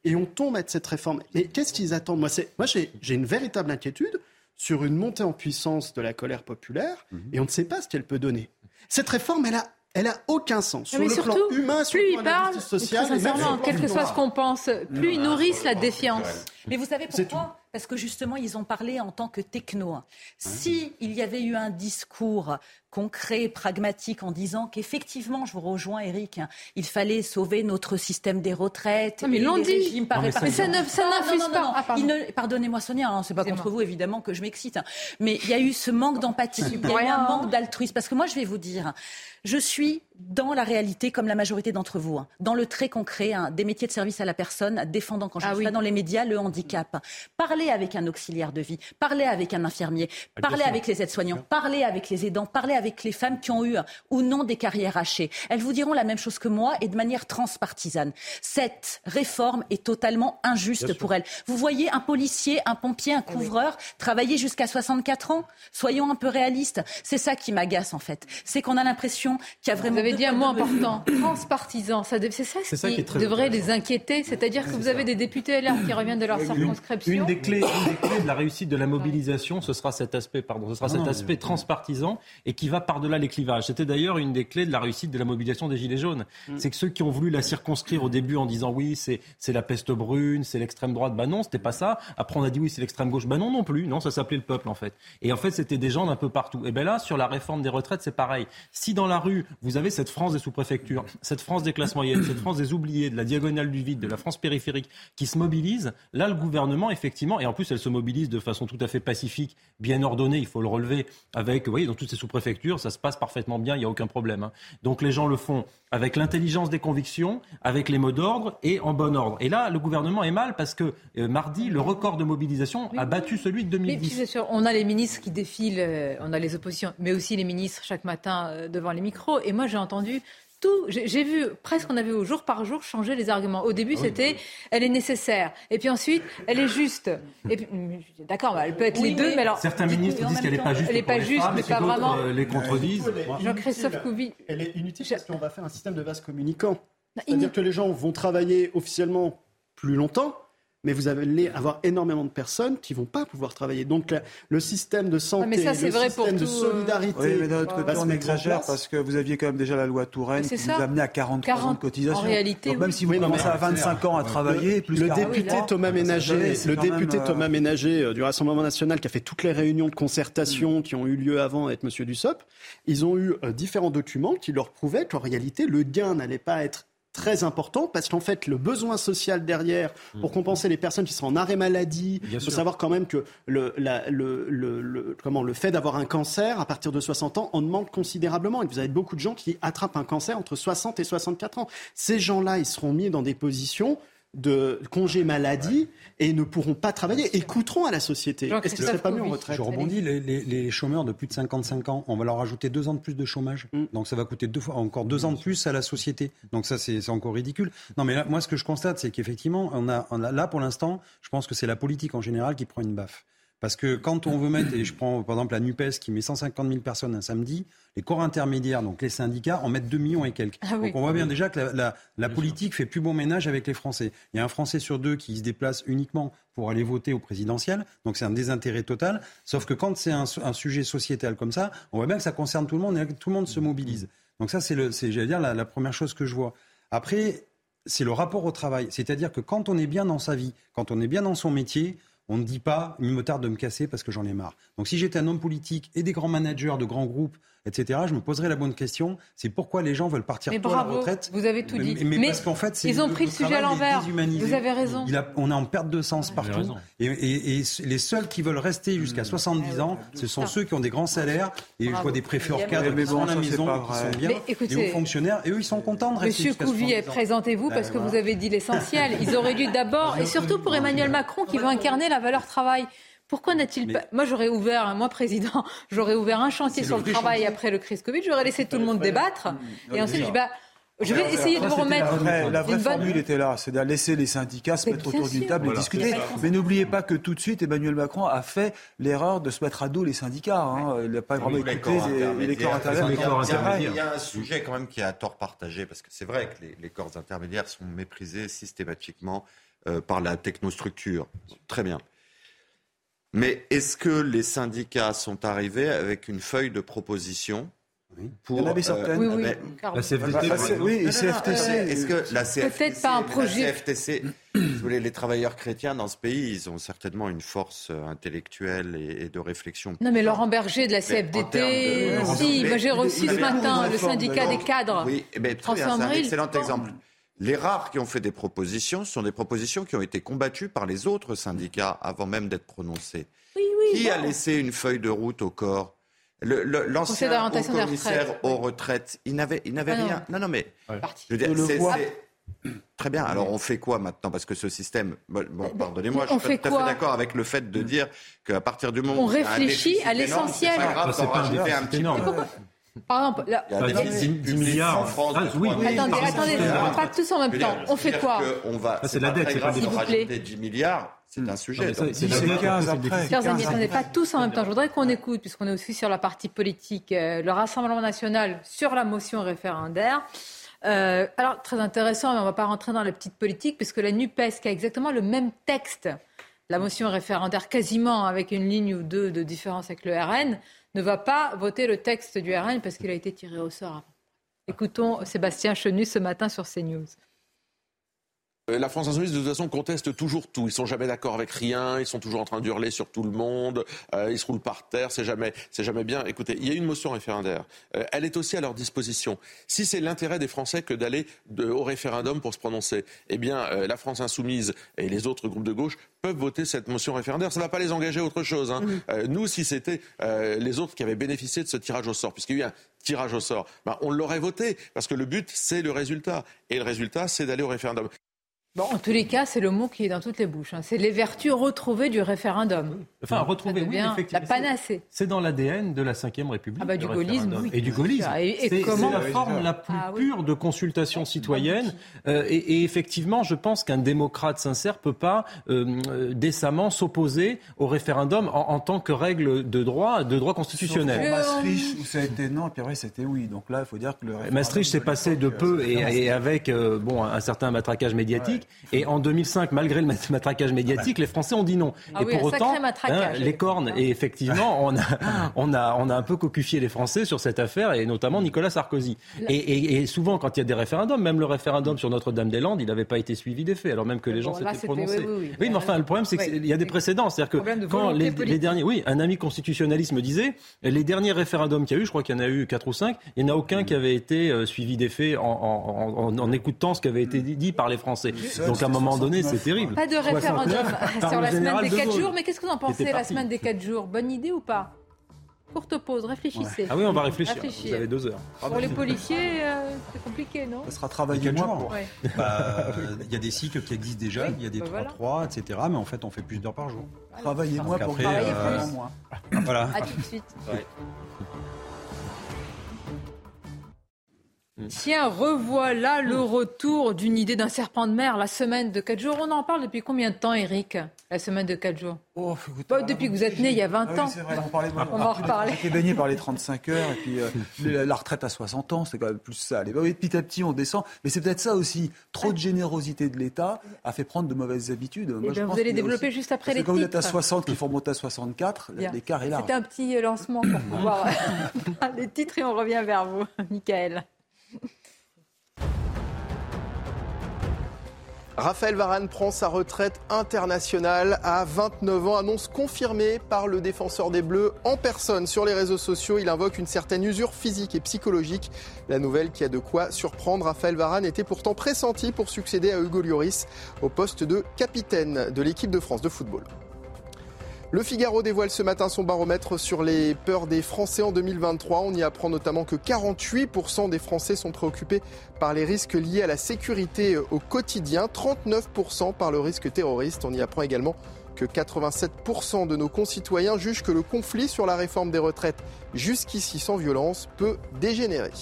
et on tombe à cette réforme. Et qu'est-ce qu'ils attendent? Moi, c'est- moi j'ai j'ai une véritable inquiétude sur une montée en puissance de la colère populaire, et on ne sait pas ce qu'elle peut donner. Cette réforme, elle a, elle a aucun sens. Sur mais le surtout, plan humain, sur plus le plan très et même quel que soit ce qu'on pense, plus ils nourrissent la défiance. Mais vous savez pourquoi? Parce que justement, ils ont parlé en tant que techno. Si il y avait eu un discours concret, pragmatique, en disant qu'effectivement, je vous rejoins, Eric, hein, il fallait sauver notre système des retraites. Non, mais ils et l'ont les dit. régimes par Non, mais ça- ça ne- ça Non, non, n'infuse non, non, pas. non. Ah, pardon. Il ne- Pardonnez-moi, Sonia, hein, c'est pas contre vous, évidemment, que je m'excite. hein. Mais il y a eu ce manque d'empathie, il y a eu un manque d'altruisme. Parce que moi, je vais vous dire, je suis dans la réalité, comme la majorité d'entre vous, hein, dans le très concret, hein, des métiers de service à la personne, défendant, quand je Ah suis oui. pas dans les médias, le handicap. Parlez avec un auxiliaire de vie, parlez avec un infirmier, parlez avec les aides-soignants, parlez avec les aidants, parlez avec les femmes qui ont eu ou non des carrières hachées. Elles vous diront la même chose que moi et de manière transpartisane. Cette réforme est totalement injuste pour elles. Vous voyez un policier, un pompier, un couvreur travailler jusqu'à 64 ans? Soyons un peu réalistes. C'est ça qui m'agace en fait. C'est qu'on a l'impression qu'il y a vraiment... Avez dit un mot important, transpartisan. C'est ça, C'est ça qui, devrait les inquiéter. C'est-à-dire que vous avez des députés LR qui reviennent de leur circonscription. une des clés, une des clés de la réussite de la mobilisation, ce sera cet aspect, pardon, ce sera cet non, aspect transpartisan et qui va par-delà les clivages. C'était d'ailleurs une des clés de la réussite de la mobilisation des Gilets jaunes. Mm. C'est que ceux qui ont voulu la circonscrire au début en disant oui, c'est la peste brune, c'est l'extrême droite, bah non, c'était pas ça. Après, on a dit oui, c'est l'extrême gauche, bah non, non plus. Non, ça s'appelait le peuple, en fait. Et en fait, c'était des gens d'un peu partout. Et bien là, sur la réforme des retraites, c'est pareil. Si dans la rue, vous avez cette France des sous-préfectures, cette France des classes moyennes, cette France des oubliés, de la diagonale du vide, de la France périphérique, qui se mobilise, là, le gouvernement, effectivement, et en plus, elle se mobilise de façon tout à fait pacifique, bien ordonnée, il faut le relever, avec, vous voyez, dans toutes ces sous-préfectures, ça se passe parfaitement bien, il n'y a aucun problème. Hein. Donc les gens le font avec l'intelligence des convictions, avec les mots d'ordre et en bon ordre. Et là, le gouvernement est mal parce que euh, mardi, le record de mobilisation a battu celui de 2010. Mais sûr, on a les ministres qui défilent, euh, on a les oppositions, mais aussi les ministres chaque matin euh, devant les micros. Et moi, j'ai entendu tout, j'ai vu presque on a vu au jour par jour changer les arguments. Au début, ah c'était elle est nécessaire, et puis ensuite elle est juste. D'accord, bah, elle peut être les deux, mais alors certains ministres disent qu'elle n'est pas juste. Elle n'est pas juste, mais pas vraiment. Les contredisent. Jean-Christophe Couvi. Elle est inutile parce qu'on va faire un système de vase communicant. C'est-à-dire que les gens vont travailler officiellement plus longtemps, mais vous allez avoir énormément de personnes qui vont pas pouvoir travailler. Donc le système de santé, mais ça, le vrai système de euh, solidarité. Oui, mais d'un autre côté, on exagère parce que vous aviez quand même déjà la loi Touraine qui vous amenait à 40, 40 de cotisation. En réalité, Donc même si vous commencez à 25 ans à travailler, plus le député Thomas Ménager, le député Thomas Ménager du Rassemblement national qui a fait toutes les réunions de concertation qui ont eu lieu avant avec Monsieur Dussopt, ils ont eu euh, différents documents qui leur prouvaient qu'en réalité le gain n'allait pas être très important parce qu'en fait, le besoin social derrière, pour compenser les personnes qui sont en arrêt maladie, il faut savoir quand même que le, le, comment, le fait d'avoir un cancer à partir de 60 ans, on demande considérablement. Et vous avez beaucoup de gens qui attrapent un cancer entre 60 et 64 ans. Ces gens-là, ils seront mis dans des positions de congé maladie et ne pourront pas travailler et coûteront à la société. Est-ce que ce pas mieux en retraite Je rebondis, les, chômeurs de plus de 55 ans, on va leur rajouter deux ans de plus de chômage. Mm. Donc ça va coûter deux fois, encore deux ans de plus à la société. Donc ça, c'est encore ridicule. Non, mais là, moi, ce que je constate, c'est qu'effectivement, on a, on a, là, pour l'instant, je pense que c'est la politique en général qui prend une baffe. Parce que quand on veut mettre, et je prends par exemple la NUPES qui met 150 000 personnes un samedi, les corps intermédiaires, donc les syndicats, en mettent 2 millions et quelques. Ah donc on voit bien déjà que la, politique fait plus bon ménage avec les Français. Il y a un Français sur deux qui se déplace uniquement pour aller voter au présidentiel, donc c'est un désintérêt total. Sauf que quand c'est un, sujet sociétal comme ça, on voit bien que ça concerne tout le monde et que tout le monde se mobilise. Donc ça, c'est, j'allais dire, la, la première chose que je vois. Après, c'est le rapport au travail. C'est-à-dire que quand on est bien dans sa vie, quand on est bien dans son métier, on ne dit pas, il me tarde de me casser parce que j'en ai marre. Donc si j'étais un homme politique et des grands managers de grands groupes etc., je me poserais la bonne question, c'est pourquoi les gens veulent partir mais tôt à la retraite. Vous avez tout dit. Mais, parce qu'en fait, ils ont pris le, sujet à l'envers. Vous avez raison. on est en perte de sens partout. Et, les seuls qui veulent rester jusqu'à 70 mmh. ans, ce sont ceux qui ont des grands salaires. Et je vois des préfets hors cadre qui sont à la maison, qui sont bien, écoutez, hauts fonctionnaires. Et eux, ils sont contents de rester Monsieur Couvier, présentez-vous parce que vous avez dit l'essentiel. Ils auraient dû d'abord, et surtout pour Emmanuel Macron qui veut incarner la valeur travail. Pourquoi n'a-t-il pas Moi, j'aurais ouvert, moi président, j'aurais ouvert un chantier sur le, travail après le crise Covid. J'aurais laissé tout le monde débattre. Et ensuite, je dis bah. Je vais essayer de vous remettre. La vraie, formule était là, c'est de laisser les syndicats se mettre autour d'une table et discuter. Mais n'oubliez pas que tout de suite, Emmanuel Macron a fait l'erreur de se mettre à dos les syndicats. Hein. Il n'a pas vraiment écouté les, corps intermédiaires. Il y a un sujet quand même qui est à tort partagé, parce que c'est vrai que les, corps intermédiaires sont méprisés systématiquement euh, par la technostructure. Très bien. Mais est-ce que les syndicats sont arrivés avec une feuille de proposition pour, Il y en avait certaines. oui, oui. la CFTC. oui, CFTC. Est-ce que la CFTC, Peut-être pas un projet. La CFTC, vous voulez, les travailleurs chrétiens dans ce pays, ils ont certainement une force euh, intellectuelle et, de réflexion. Non, mais Laurent Berger de la CFDT, si, moi j'ai reçu ce matin le syndicat des cadres. Oui, mais très bien, c'est un excellent exemple. Les rares qui ont fait des propositions sont des propositions qui ont été combattues par les autres syndicats avant même d'être prononcées. Oui, oui, qui a laissé une feuille de route au corps? L'ancien commissaire aux retraites, il n'avait, il n'avait ah rien. Non, non, mais je veux dire, Très bien. Alors on fait quoi maintenant? Parce que ce système, bon, pardonnez-moi, je suis tout à fait d'accord avec le fait de dire qu'à partir du moment où on réfléchit à l'essentiel. C'est pas grave, un petit par exemple, là, il y a 10, 10 milliards. En France, ah, oui, oui, attendez, attendez, pas tous en même temps. On fait quoi On va. C'est la dette, c'est pas rajouter 10 milliards. C'est un sujet. C'est 15 après. Chers amis, attendez, pas tous en même temps. Je voudrais qu'on écoute, puisqu'on est aussi sur la partie politique, euh, le Rassemblement national sur la motion référendaire. Euh, alors, très intéressant, mais on ne va pas rentrer dans la petite politique, puisque la NUPES, qui a exactement le même texte, la motion référendaire quasiment avec une ligne ou deux de différence avec le RN, ne va pas voter le texte du RN parce qu'il a été tiré au sort. Écoutons Sébastien Chenu ce matin sur CNews. Euh, la France Insoumise, de toute façon, conteste toujours tout. Ils sont jamais d'accord avec rien. Ils sont toujours en train d'hurler sur tout le monde. Euh, ils se roulent par terre. C'est jamais, c'est jamais bien. Écoutez, il y a une motion référendaire. Euh, elle est aussi à leur disposition. Si c'est l'intérêt des Français que d'aller au référendum pour se prononcer, eh bien, la France Insoumise et les autres groupes de gauche peuvent voter cette motion référendaire. Ça ne va pas les engager à autre chose. Hein. nous, si c'était les autres qui avaient bénéficié de ce tirage au sort, puisqu'il y a eu un tirage au sort, ben, on l'aurait voté, parce que le but, c'est le résultat. Et le résultat, c'est d'aller au référendum. Bon, en tous les cas, c'est le mot qui est dans toutes les bouches. Hein. C'est les vertus retrouvées du référendum. Enfin, retrouver, oui, effectivement. La panacée. C'est dans l'ADN de la Ve République. Ah bah, du gaullisme, oui. Et du gaullisme. C'est la forme la plus ah pure de consultation citoyenne. Euh, et, effectivement, je pense qu'un démocrate sincère peut pas euh, euh, décemment s'opposer au référendum en, tant que règle de droit, de droit constitutionnel. Maastricht, où ça a été non, et puis après, c'était oui. Donc là, il faut dire que le Maastricht s'est passé de peu et, et avec bon, un certain matraquage médiatique. Et en 2005, malgré le matraquage médiatique, les Français ont dit non. Ah et pour autant, hein, les cornes. Et effectivement, on a, on, a, on a un peu cocufié les Français sur cette affaire, et notamment Nicolas Sarkozy. Et, souvent, quand il y a des référendums, même le référendum sur Notre-Dame-des-Landes, il n'avait pas été suivi des faits, alors même que les gens s'étaient prononcés. Oui, mais enfin, le problème, c'est qu'il y a des précédents. C'est-à-dire que quand les, derniers. Oui, un ami constitutionnaliste me disait les derniers référendums qu'il y a eu, je crois qu'il y en a eu quatre ou cinq, il n'y en a aucun qui avait été euh, suivi des faits en, en, écoutant ce qui avait été dit par les Français. Donc à un moment donné, c'est terrible. Pas de référendum sur la semaine des 4 jours. Mais qu'est-ce que vous en pensez, la semaine des 4 jours? Bonne idée ou pas? Courte pause, réfléchissez. Ah oui, on va réfléchir. Vous avez deux heures. Pour les policiers, euh, c'est compliqué, non? Ça sera travaillé moins. Bah, il y a des cycles qui existent déjà, il y a des 3-3, bah etc. Mais en fait, on fait plus d'heures par jour. Travailler moins pour travailler euh, moins. Voilà. À tout de suite. Tiens, revoilà le retour d'une idée d'un serpent de mer, la semaine de 4 jours. On en parle depuis combien de temps, Eric La semaine de 4 jours? Oh, Depuis que vous êtes né, il y a 20 ah ans. c'est vrai, on, parlait, on va en reparler. J'étais baigné par les 35 heures, et puis euh, la retraite à 60 ans, c'est quand même plus ça. Les, petit à petit, on descend. Mais c'est peut-être ça aussi. Trop de générosité de l'État a fait prendre de mauvaises habitudes. Moi, eh vous allez développer juste après les quand titres. vous êtes à 60, qu'il faut remonter à 64, l'écart est là. C'était un petit lancement pour pouvoir les titres et on revient vers vous, Michael. Raphaël Varane prend sa retraite internationale à 29 ans, annonce confirmée par le défenseur des Bleus en personne sur les réseaux sociaux. Il invoque une certaine usure physique et psychologique. La nouvelle qui a de quoi surprendre Raphaël Varane était pourtant pressenti pour succéder à Hugo Lloris au poste de capitaine de l'équipe de France de football. Le Figaro dévoile ce matin son baromètre sur les peurs des Français en 2023. On y apprend notamment que 48% des Français sont préoccupés par les risques liés à la sécurité au quotidien, 39% par le risque terroriste. On y apprend également que 87% de nos concitoyens jugent que le conflit sur la réforme des retraites, jusqu'ici sans violence, peut dégénérer.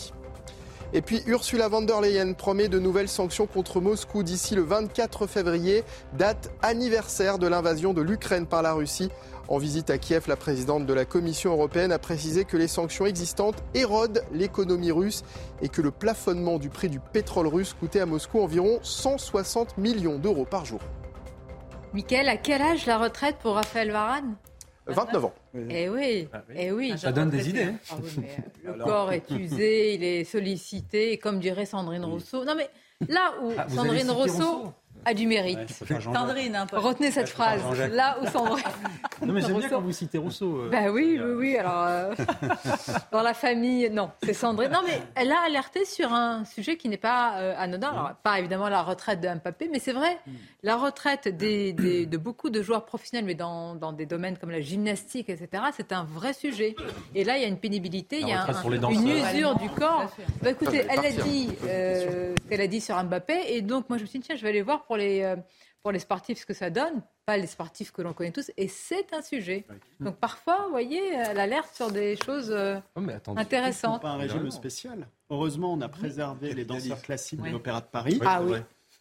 Et puis Ursula von der Leyen promet de nouvelles sanctions contre Moscou d'ici le 24 février, date anniversaire de l'invasion de l'Ukraine par la Russie. En visite à Kiev, la présidente de la Commission européenne a précisé que les sanctions existantes érodent l'économie russe et que le plafonnement du prix du pétrole russe coûtait à Moscou environ 160 millions d'euros par jour. Michael, à quel âge la retraite pour Raphaël Varane? 29 ans. Eh oui, ah eh oui. Ça donne des idées. Hein. Ah le corps est usé, il est sollicité, et comme dirait Sandrine Rousseau. Non mais là où ah, Sandrine Rousseau, a du mérite. Sandrine, un peu. Retenez cette phrase. Là où Sandrine. Non, mais j'aime bien quand vous citez Rousseau. Euh. Ben oui, oui, oui. Alors, euh, dans la famille, non, c'est Sandrine. Non, mais elle a alerté sur un sujet qui n'est pas euh, anodin. Alors, pas évidemment la retraite de Mbappé, mais c'est vrai, la retraite des, de beaucoup de joueurs professionnels, mais dans, dans, des domaines comme la gymnastique, etc., c'est un vrai sujet. Et là, il y a une pénibilité, il y a une usure du corps. Bah, écoutez, elle a dit ce qu'elle a dit sur Mbappé, et donc moi, je me suis dit, tiens, je vais aller voir pour les, euh, pour les sportifs ce que ça donne, pas les sportifs que l'on connaît tous, et c'est un sujet. Donc parfois, vous voyez, elle alerte sur des choses euh, oh, intéressantes. pas un régime spécial. Heureusement, on a préservé les danseurs classiques de l'Opéra de Paris. Ah oui.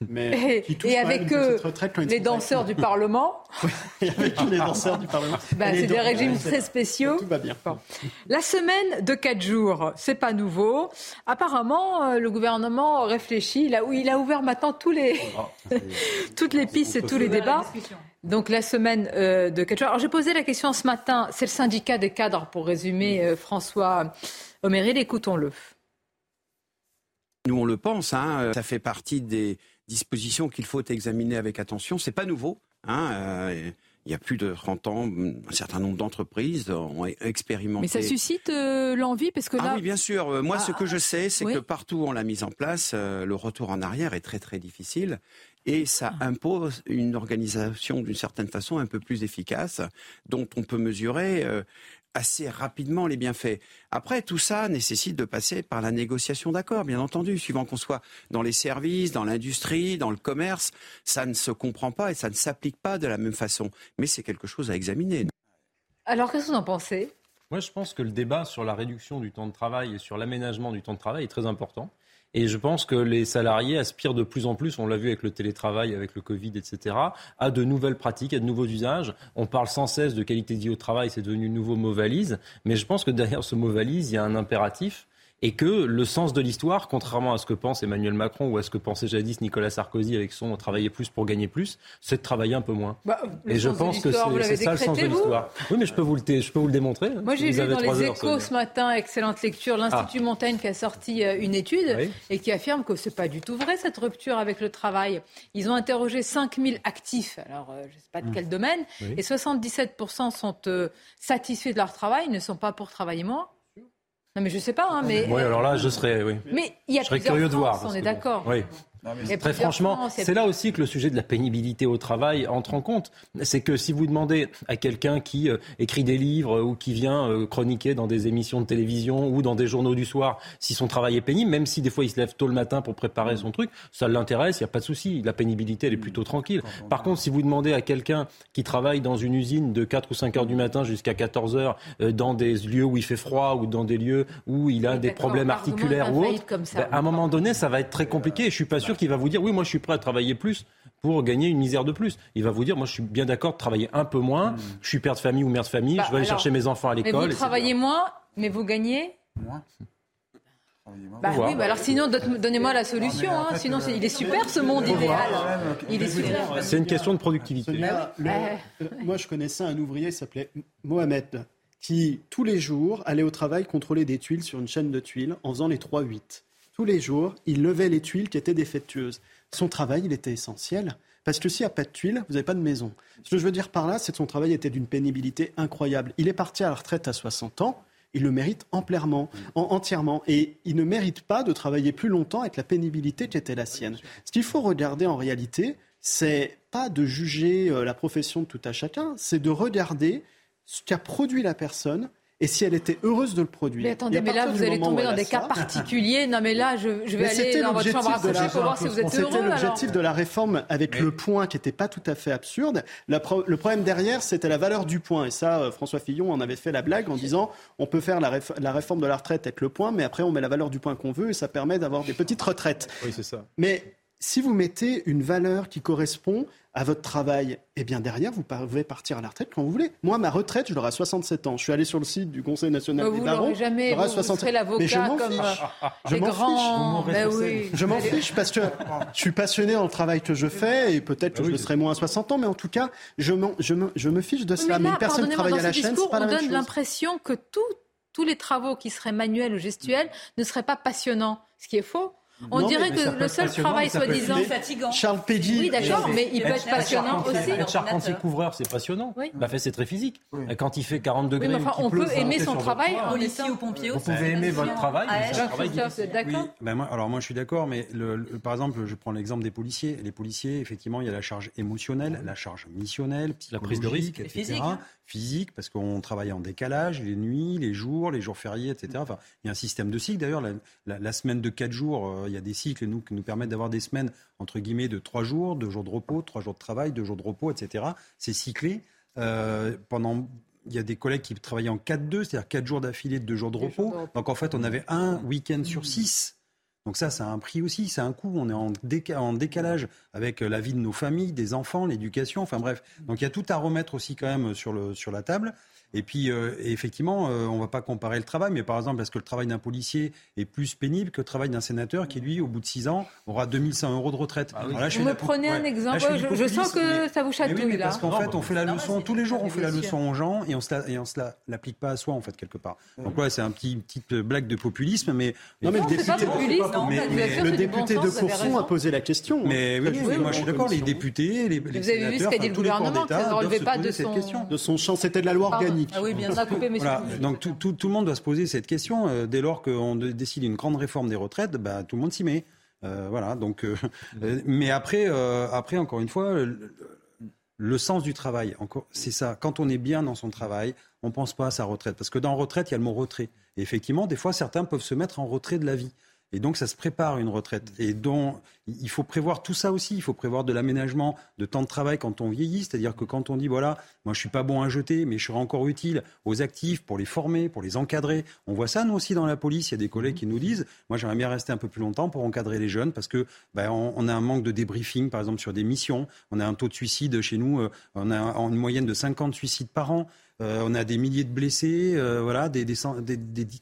Mais et, avec eux, les danseurs du Parlement. et avec les danseurs du Parlement. Bah, c'est des régimes très spéciaux. Tout va bien. La semaine de 4 jours, c'est pas nouveau. Apparemment, euh, le gouvernement réfléchit. Là où il a ouvert maintenant tous les, oh, toutes les pistes et tous les débats. Donc la semaine euh, de 4 jours. Alors j'ai posé la question ce matin. C'est le syndicat des cadres, pour résumer, euh, François Oméril. Écoutons-le. Nous, on le pense. Hein, ça fait partie des dispositions qu'il faut examiner avec attention. C'est pas nouveau. Hein, euh, il y a plus de 30 ans, un certain nombre d'entreprises ont expérimenté. Mais ça suscite euh, l'envie parce que ah là. Ah oui, bien sûr. Euh, moi, ce ah, que je sais, c'est que partout où on l'a mise en place, le retour en arrière est très très difficile et ça ah. impose une organisation d'une certaine façon un peu plus efficace, dont on peut mesurer assez rapidement les bienfaits. Après, tout ça nécessite de passer par la négociation d'accords, bien entendu, suivant qu'on soit dans les services, dans l'industrie, dans le commerce. Ça ne se comprend pas et ça ne s'applique pas de la même façon. Mais c'est quelque chose à examiner. Alors, qu'est-ce que vous en pensez? Moi, je pense que le débat sur la réduction du temps de travail et sur l'aménagement du temps de travail est très important. Et je pense que les salariés aspirent de plus en plus, on l'a vu avec le télétravail, avec le Covid, etc., à de nouvelles pratiques, à de nouveaux usages. On parle sans cesse de qualité de vie au travail, c'est devenu le nouveau mot valise. Mais je pense que derrière ce mot valise, il y a un impératif et que le sens de l'histoire, contrairement à ce que pense Emmanuel Macron ou à ce que pensait jadis Nicolas Sarkozy avec son travailler plus pour gagner plus, c'est de travailler un peu moins. Bah, et je pense que c'est ça le sens de l'histoire. Oui, mais je peux vous le, je peux vous le démontrer. Hein, Moi, j'ai vu dans les échos ce matin, excellente lecture, l'Institut ah. Montaigne qui a sorti euh, une étude et qui affirme que c'est pas du tout vrai cette rupture avec le travail. Ils ont interrogé 5000 actifs, alors euh, je ne sais pas de mmh. quel domaine, et 77% sont euh, satisfaits de leur travail, ne sont pas pour travailler moins. Non, mais je sais pas, hein, mais. Oui, alors là, je serais, oui. Mais il y a je serais curieux de voir. On est d'accord. Oui. Très franchement, c'est là aussi que le sujet de la pénibilité au travail entre en compte. C'est que si vous demandez à quelqu'un qui euh, écrit des livres ou qui vient euh, chroniquer dans des émissions de télévision ou dans des journaux du soir, si son travail est pénible, même si des fois il se lève tôt le matin pour préparer son truc, ça l'intéresse, il n'y a pas de souci. La pénibilité, elle est plutôt tranquille. Par contre, si vous demandez à quelqu'un qui travaille dans une usine de 4 ou 5 heures du matin jusqu'à 14 heures, euh, dans des lieux où il fait froid ou dans des lieux où il a des problèmes articulaires ou autres, ben, à un moment donné, ça va être très compliqué. Et je suis pas sûr qu'il va vous dire oui, moi je suis prêt à travailler plus pour gagner une misère de plus. Il va vous dire, moi je suis bien d'accord de travailler un peu moins, hmm. je suis père de famille ou mère de famille, bah, je vais aller chercher mes enfants à l'école. Vous travaillez moins, mais vous gagnez Moins. Bah oui, bah alors sinon, donnez-moi la solution. Hein. Sinon, il est super ce monde idéal. Il est super. C'est une question de productivité. Euh, moi, je connaissais un ouvrier qui s'appelait Mohamed, qui tous les jours allait au travail contrôler des tuiles sur une chaîne de tuiles en faisant les 3-8 tous les jours, il levait les tuiles qui étaient défectueuses. Son travail, il était essentiel. Parce que s'il n'y a pas de tuiles, vous n'avez pas de maison. Ce que je veux dire par là, c'est que son travail était d'une pénibilité incroyable. Il est parti à la retraite à 60 ans. Il le mérite entièrement. Et il ne mérite pas de travailler plus longtemps avec la pénibilité qui était la sienne. Ce qu'il faut regarder en réalité, c'est pas de juger euh, la profession de tout à chacun, c'est de regarder ce qu'a produit la personne et si elle était heureuse de le produire. Mais attendez, mais là, vous allez tomber dans des cas particuliers. Non, mais là, je, vais aller dans votre chambre à coucher pour voir si vous êtes heureux. C'était l'objectif de la réforme avec le point qui n'était pas tout à fait absurde. le problème derrière, c'était la valeur du point. Et ça, euh, François Fillon en avait fait la blague en disant on peut faire la, réforme de la retraite avec le point, mais après, on met la valeur du point qu'on veut et ça permet d'avoir des petites retraites. Oui, c'est ça. Mais si vous mettez une valeur qui correspond à votre travail, eh bien derrière, vous pouvez partir à la retraite quand vous voulez. Moi, ma retraite, je l'aurai à 67 ans. Je suis allé sur le site du Conseil national des barreaux. jamais, vous, 67... l'avocat je m'en fiche. je m'en fiche. Ben oui. Je m'en fiche parce que je suis passionné dans le travail que je fais et peut-être que je le serai moins à 60 ans, mais en tout cas, je, je, me, je me, fiche de cela. Mais, une personne qui travaille à la chaîne, c'est pas la même chose. On donne l'impression que tous les travaux qui seraient manuels ou gestuels ne seraient pas passionnants, ce qui est faux. On dirait que le seul travail soi-disant fatigant. Charles Pédy. Oui, d'accord, mais il peut être passionnant aussi. Être charpentier couvreur, c'est passionnant. Oui. Bah, c'est très physique. Quand il fait 40 degrés. Oui, mais enfin, on peut aimer son travail. Policier ou pompier Vous pouvez aimer votre travail. d'accord ben Alors moi, je suis d'accord, mais par exemple, je prends l'exemple des policiers. Les policiers, effectivement, il y a la charge émotionnelle, la charge missionnelle, la prise de risque, etc physique, parce qu'on travaille en décalage, les nuits, les jours, les jours fériés, etc. Enfin, il y a un système de cycle. D'ailleurs, la, semaine de 4 jours, euh, il y a des cycles nous, qui nous permettent d'avoir des semaines, entre guillemets, de 3 jours, 2 jours de repos, 3 jours de travail, 2 jours de repos, etc. C'est cyclé. Euh, pendant il y a des collègues qui travaillaient en 4-2, c'est-à-dire 4 jours d'affilée, 2 jours de repos. Donc en fait, on avait un week-end sur 6 Donc ça, ça a un prix aussi, c'est un coût. On est en, décalage avec la vie de nos familles, des enfants, l'éducation. Enfin bref, donc il y a tout à remettre aussi quand même le, sur la table. Et puis, euh, effectivement, euh, on ne va pas comparer le travail, mais par exemple, est-ce que le travail d'un policier est plus pénible que le travail d'un sénateur qui, lui, au bout de 6 ans, aura 2100 euros de retraite? Ah Vous me prenez un exemple, je, sens que ça vous chatouille, là. Parce qu'en fait, on fait la leçon, tous les jours, on fait la leçon aux gens et on ne se l'applique pas à soi, en fait, quelque part. Donc, ouais, c'est un petit, petite blague de populisme, mais... Non, mais le député, le député de Courson a posé la question. Mais oui, moi, je suis d'accord, les députés, les Vous avez vu ce qu'a dit le gouvernement, ça ne relevait pas de son champ, c'était de la loi organique. Ah oui, bien sûr. Donc tout, le monde doit se poser cette question. Euh, dès lors qu'on décide une grande réforme des retraites, bah, tout le monde s'y met. Euh, voilà. Donc, euh, mais après, après, encore une fois, le, sens du travail, c'est ça. Quand on est bien dans son travail, on ne pense pas à sa retraite. Parce que dans retraite, il y a le mot retrait. Et effectivement, des fois, certains peuvent se mettre en retrait de la vie. Et donc, ça se prépare une retraite. Et donc, il faut prévoir tout ça aussi. Il faut prévoir de l'aménagement de temps de travail quand on vieillit. C'est-à-dire que quand on dit, voilà, moi, je suis pas bon à jeter, mais je serai encore utile aux actifs pour les former, pour les encadrer. On voit ça, nous aussi, dans la police. Il y a des collègues qui nous disent, moi, j'aimerais bien rester un peu plus longtemps pour encadrer les jeunes parce que, ben, on, a un manque de débriefing, par exemple, sur des missions. On a un taux de suicide chez nous. Euh, on a une moyenne de 50 suicides par an. Euh, on a des milliers de blessés, euh, voilà, des,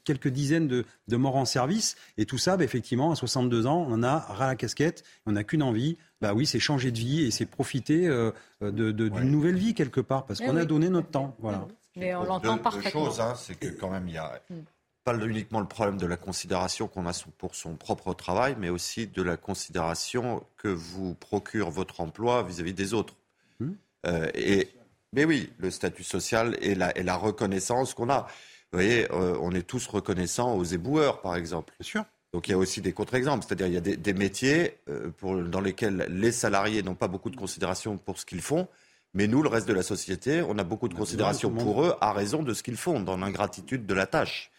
quelques dizaines de, morts en service. Et tout ça, bah, effectivement, à 62 ans, on a ras la casquette, on n'a qu'une envie. Bah oui, c'est changer de vie et c'est profiter euh, d'une nouvelle vie quelque part, parce eh qu'on a donné notre temps. Voilà. Mais on l'entend parfaitement. chose, hein, c'est que quand même, il y a mm. pas uniquement le problème de la considération qu'on a pour son propre travail, mais aussi de la considération que vous procure votre emploi vis-à-vis des autres. Mm. et mais oui, le statut social et la, et la reconnaissance qu'on a. Vous voyez, euh, on est tous reconnaissants aux éboueurs, par exemple. Bien sûr. Donc il y a aussi des contre-exemples, c'est-à-dire il y a des, métiers euh, pour, dans lesquels les salariés n'ont pas beaucoup de considération pour ce qu'ils font, mais nous, le reste de la société, on a beaucoup de considération pour eux à raison de ce qu'ils font, dans l'ingratitude de la tâche.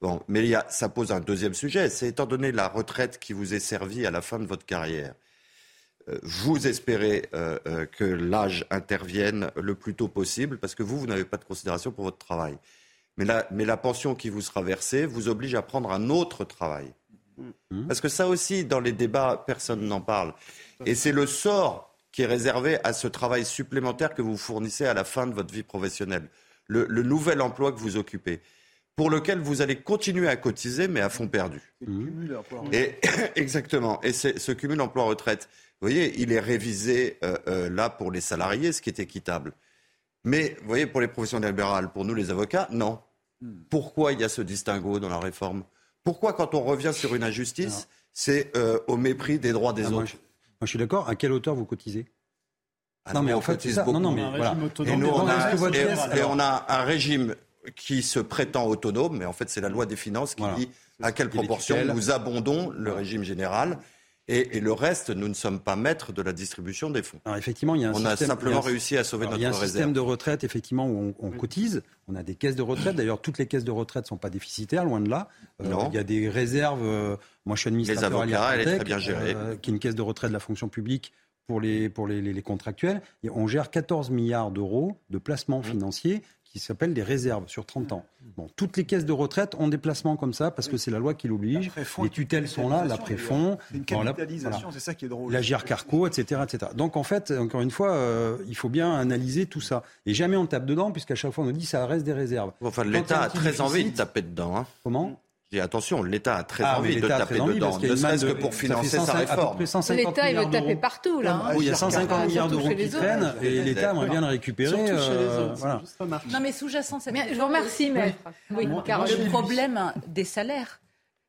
Bon, mais il y a, ça pose un deuxième sujet, c'est étant donné la retraite qui vous est servie à la fin de votre carrière, vous espérez euh, euh, que l'âge intervienne le plus tôt possible parce que vous, vous n'avez pas de considération pour votre travail. Mais la, mais la pension qui vous sera versée vous oblige à prendre un autre travail. Mmh. Parce que ça aussi, dans les débats, personne n'en parle. Et c'est le sort qui est réservé à ce travail supplémentaire que vous fournissez à la fin de votre vie professionnelle. Le, nouvel emploi que vous occupez, pour lequel vous allez continuer à cotiser, mais à fond perdu. Et, exactement. Et ce cumul emploi-retraite. Vous voyez, il est révisé euh, euh, là pour les salariés, ce qui est équitable. Mais, vous voyez, pour les professionnels libérales, pour nous les avocats, non. Hmm. Pourquoi il y a ce distinguo dans la réforme? Pourquoi, quand on revient sur une injustice, c'est euh, au mépris des droits des ah, autres? moi je, suis d'accord. À quelle hauteur vous cotisez? Ah, non, mais en fait, c'est ça. Non, non, mais voilà. Et, nous, on a, et, on a un régime qui se prétend autonome, mais en fait, c'est la loi des finances qui dit à quelle proportion nous abondons le régime général et, le reste, nous ne sommes pas maîtres de la distribution des fonds. Alors effectivement, il y a un on a simplement réussi à sauver notre réserve. Il y a un système de retraite, effectivement, où on, cotise. On a des caisses de retraite. D'ailleurs, toutes les caisses de retraite ne sont pas déficitaires, loin de là. Euh, il y a des réserves. Euh, moi, je suis administrateur les avocats, elle est très bien gérée. Euh, qui est une caisse de retraite de la fonction publique pour les, pour les, les, contractuels. Et on gère 14 milliards d'euros de placements mmh. financiers qui s'appelle des réserves sur 30 ans. Bon, toutes les caisses de retraite ont des placements comme ça parce que c'est la loi qui l'oblige. Les tutelles sont là, l'après-fond. Une capitalisation, c'est ça qui est drôle. La Carco, etc., etc. Donc en fait, encore une fois, euh, il faut bien analyser tout ça. Et jamais on tape dedans puisqu'à chaque fois on nous dit ça reste des réserves. Enfin, l'État a très envie de taper dedans. Hein. Comment? Dis attention, l'État a très ah, envie de taper dedans, ne serait-ce que pour financer sa réforme. L'État, il veut taper partout, là. Hein. il y a 150 milliards d'euros qui traînent et l'État aimerait bien le récupérer. Euh, non, mais sous-jacent, Je vous remercie, mais... Oui, car le problème des salaires,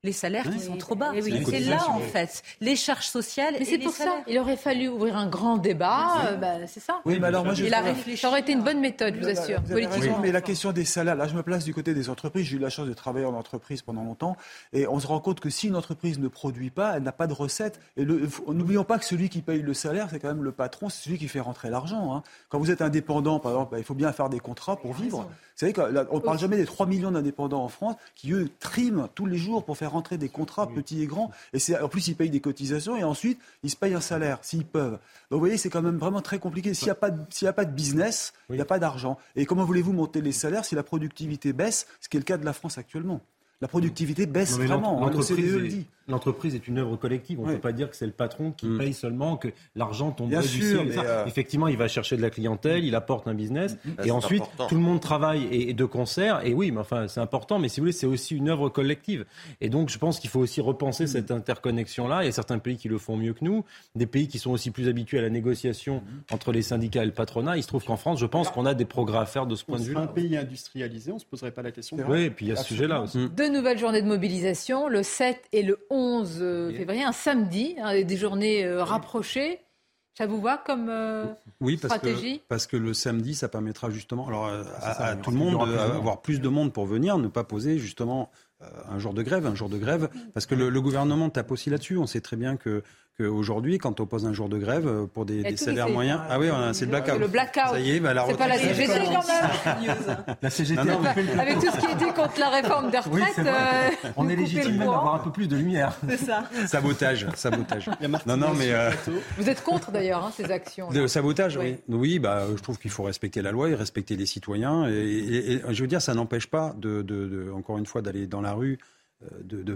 les salaires qui sont trop bas. c'est là, en fait, les charges sociales. Mais c'est pour ça. Il aurait fallu ouvrir un grand débat. Euh, bah, c'est ça. Oui, mais alors moi, je Il a réfléchi. Ça aurait été une bonne méthode, je vous assure, politiquement. Mais la question des salaires, là, je me place du côté des entreprises. J'ai eu la chance de travailler en entreprise pendant longtemps. Et on se rend compte que si une entreprise ne produit pas, elle n'a pas de recettes. Et n'oublions pas que celui qui paye le salaire, c'est quand même le patron, c'est celui qui fait rentrer l'argent. Hein. Quand vous êtes indépendant, par exemple, bah, il faut bien faire des contrats pour vivre. Savez qu'on ne parle jamais des 3 millions d'indépendants en France qui, eux, triment tous les jours pour faire rentrer des contrats petits et grands. Et en plus, ils payent des cotisations et ensuite, ils se payent un salaire, s'ils peuvent. Donc vous voyez, c'est quand même vraiment très compliqué. S'il n'y a, pas de, a pas de business, il n'y a pas d'argent. Et comment voulez-vous monter les salaires si la productivité baisse, ce qui est le cas de la France actuellement? La productivité baisse vraiment. Hein, dit. L'entreprise est une œuvre collective. On ne peut pas dire que c'est le patron qui mm. paye seulement, que l'argent tombe du ciel. Euh, Effectivement, il va chercher de la clientèle, il apporte un business, mm. et ensuite tout le monde travaille et, de concert. Et oui, mais enfin, c'est important. Mais si vous voulez, c'est aussi une œuvre collective. Et donc, je pense qu'il faut aussi repenser mm. cette interconnexion-là. Il y a certains pays qui le font mieux que nous, des pays qui sont aussi plus habitués à la négociation entre les syndicats et le patronat. Il se trouve qu'en France, je pense qu'on a des progrès à faire de ce point de vue. Un pays industrialisé, on ne se poserait pas la question. Oui, et puis il y a ce sujet-là aussi. Nouvelles journées de mobilisation, le 7 et le 11 février, un samedi, hein, des journées euh, rapprochées. Ça vous va comme euh, oui, parce stratégie? que, parce que le samedi, ça permettra justement alors, euh, à, tout le monde d'avoir plus de monde pour venir, ne pas poser justement un jour de grève, un jour de grève, parce que le, le gouvernement tape aussi là-dessus. On sait très bien que qu'aujourd'hui, quand on pose un jour de grève euh, pour des, salaires moyens. Ah oui, c'est le blackout. Le blackout. Ça y est, bah, la C'est pas la CGT quand même. la CGT. Avec tout ce qui était contre la réforme des retraites. Euh, on est légitime même d'avoir un peu plus de lumière. C'est ça. Sabotage, sabotage. Non, non, mais. Euh, Vous êtes contre d'ailleurs hein, ces actions. De sabotage, oui. Oui, bah, je trouve qu'il faut respecter la loi et respecter les citoyens. Et, je veux dire, ça n'empêche pas, de, encore une fois, d'aller dans la rue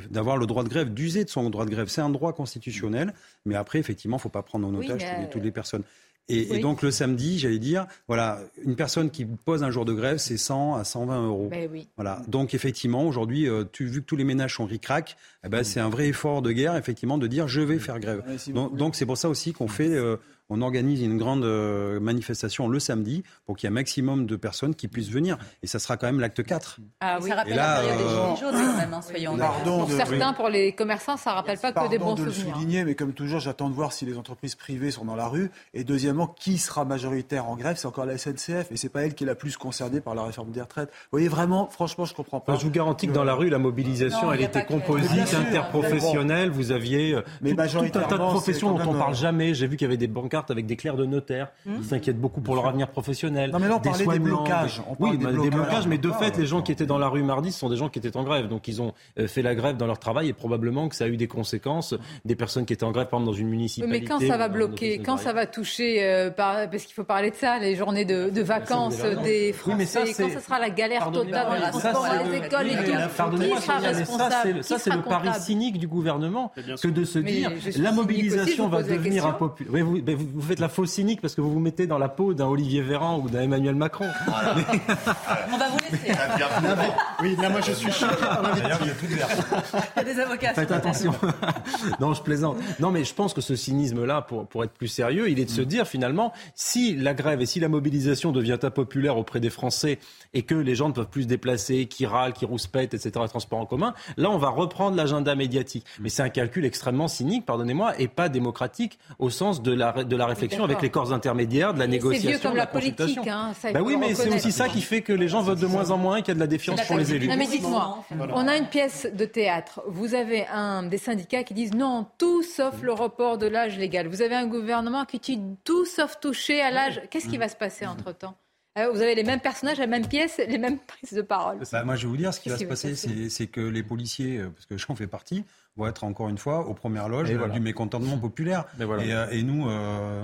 d'avoir le droit de grève, d'user de son droit de grève. C'est un droit constitutionnel, mais après, effectivement, il ne faut pas prendre en otage toutes, les, personnes. Et, donc le samedi, j'allais dire, voilà, une personne qui pose un jour de grève, c'est 100 à 120 euros. Ben voilà. Donc effectivement, aujourd'hui, euh, vu que tous les ménages sont ric-rac, eh ben, c'est un vrai effort de guerre, effectivement, de dire je vais faire grève. donc c'est pour ça aussi qu'on fait euh, on organise une grande euh, manifestation le samedi pour qu'il y ait un maximum de personnes qui puissent venir. Et ça sera quand même l'acte 4. Ah oui, ça rappelle la période des Gilets jaunes quand même, hein, soyons Pour certains, pour les commerçants, ça ne rappelle pas que des bons de souvenirs. le souligner, mais comme toujours, j'attends de voir si les entreprises privées sont dans la rue. Et deuxièmement, qui sera majoritaire en grève? C'est encore la SNCF. Et c'est pas elle qui est la plus concernée par la réforme des retraites. Vous voyez, vraiment, franchement, je comprends pas. je vous garantis que dans la rue, la mobilisation, elle était composite, interprofessionnelle. Vous aviez euh, tout, un tas de professions dont on ne parle jamais. J'ai vu qu'il y avait des avec des clercs de notaires mmh. qui s'inquiètent beaucoup pour leur avenir professionnel. Non, mais là, on parlait des blocages. oui, des, blocages, mais de fait, les gens qui étaient dans la rue mardi, ce sont des gens qui étaient en grève. Donc, ils ont euh, fait la grève dans leur travail et probablement que ça a eu des conséquences. Des personnes qui étaient en grève, par exemple, dans une municipalité. Mais quand ça va bloquer, quand ça va toucher, euh, parce qu'il faut parler de ça, les journées de, vacances des Français, mais ça, quand ça sera la galère totale dans les transports, les écoles, les qui sera responsable Ça, c'est le pari cynique du gouvernement que de se dire la mobilisation va devenir impopulaire. Vous faites la fausse parce que vous vous mettez dans la peau d'un Olivier Véran ou d'un Emmanuel Macron. On va vous laisser. oui, là, moi, je suis choqué Il y a des avocats. Faites attention. non, je plaisante. Non, mais je pense que ce cynisme-là, pour, pour être plus sérieux, il est de se mm. dire finalement, si la grève et si la mobilisation devient impopulaire auprès des Français et que les gens ne peuvent plus se déplacer, qui râlent, qui rouspètent, etc., transport en commun, là, on va reprendre l'agenda médiatique. Mais c'est un calcul extrêmement cynique, pardonnez-moi, et pas démocratique au sens de la, de la réflexion avec les corps intermédiaires, de la négociation. C'est vieux comme la, politique. Hein, bah oui, mais c'est aussi ça qui fait que les gens votent de moins en moins et qu'il y a de la défiance pour les élus. Non, mais dites-moi, on a une pièce de théâtre. Vous avez un des syndicats qui disent non, tout sauf le report de l'âge légal. Vous avez un gouvernement qui dit tout sauf toucher à l'âge. Qu'est-ce qui va se passer entre-temps? Euh, vous avez les mêmes personnages, la même pièce, les mêmes prises de parole. Bah, moi, je vais vous dire, ce qui va se passer, c'est que les policiers, euh, parce que j'en fais partie, vont être encore une fois aux premières loges du mécontentement populaire. Euh, et, nous,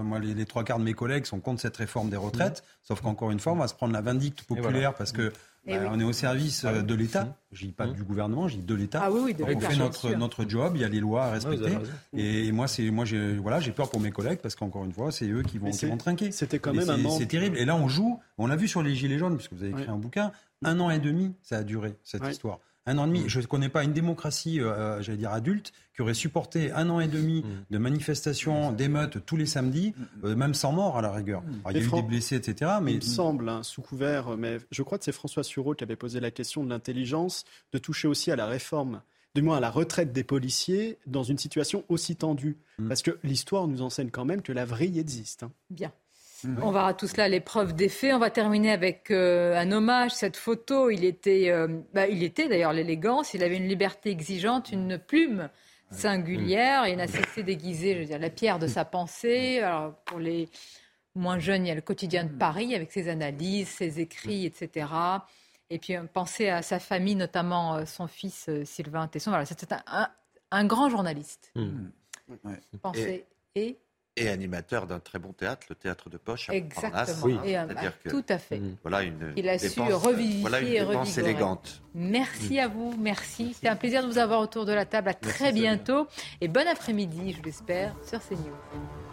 moi, les, trois quarts de mes collègues sont contre cette réforme des retraites, mmh. sauf qu'encore une fois, on va se prendre la vindicte populaire parce que bah, on est au service ah de l'État. Mmh. Je dis pas mmh. du gouvernement, je dis de l'État. Ah oui, on fait notre, notre job, il y a les lois à respecter. et, moi, c'est moi, j'ai voilà, j'ai peur pour mes collègues parce qu'encore une fois, c'est eux qui vont, qui vont trinquer. C'était quand même un C'est terrible. Et là, on joue. On l'a vu sur les gilets jaunes, puisque vous avez écrit un bouquin. Un an et demi, ça a duré cette histoire. Un an et demi. Je ne connais pas une démocratie, euh, euh, j'allais dire adulte, qui aurait supporté un an et demi de manifestations, d'émeutes tous les samedis, euh, même sans mort à la rigueur. il y a eu des blessés, etc. Mais... Il me semble, hein, sous couvert, mais je crois que c'est François Sureau qui avait posé la question de l'intelligence, de toucher aussi à la réforme du moins à la retraite des policiers, dans une situation aussi tendue. Mm. Parce que l'histoire nous enseigne quand même que la vrille existe. Hein. Bien. On verra tout cela, l'épreuve des faits. On va terminer avec euh, un hommage. Cette photo, il était, euh, bah, il était d'ailleurs l'élégance. Il avait une liberté exigeante, une plume singulière. Il n'a cessé d'aiguiser, je veux dire, la pierre de sa pensée. Alors, pour les moins jeunes, il y a le quotidien de Paris avec ses analyses, ses écrits, etc. Et puis, euh, penser à sa famille, notamment son fils Sylvain Tesson. Voilà, c'était un, grand journaliste. Mmh. Et animateur d'un très bon théâtre, le théâtre de poche à Exactement. Oui. Et, que, tout à fait. Voilà une Il a dépense, su revivifier voilà une et dépense élégante. Merci à vous, merci. C'était un plaisir de vous avoir autour de la table. À très bientôt et bon après-midi, je l'espère, sur CNews.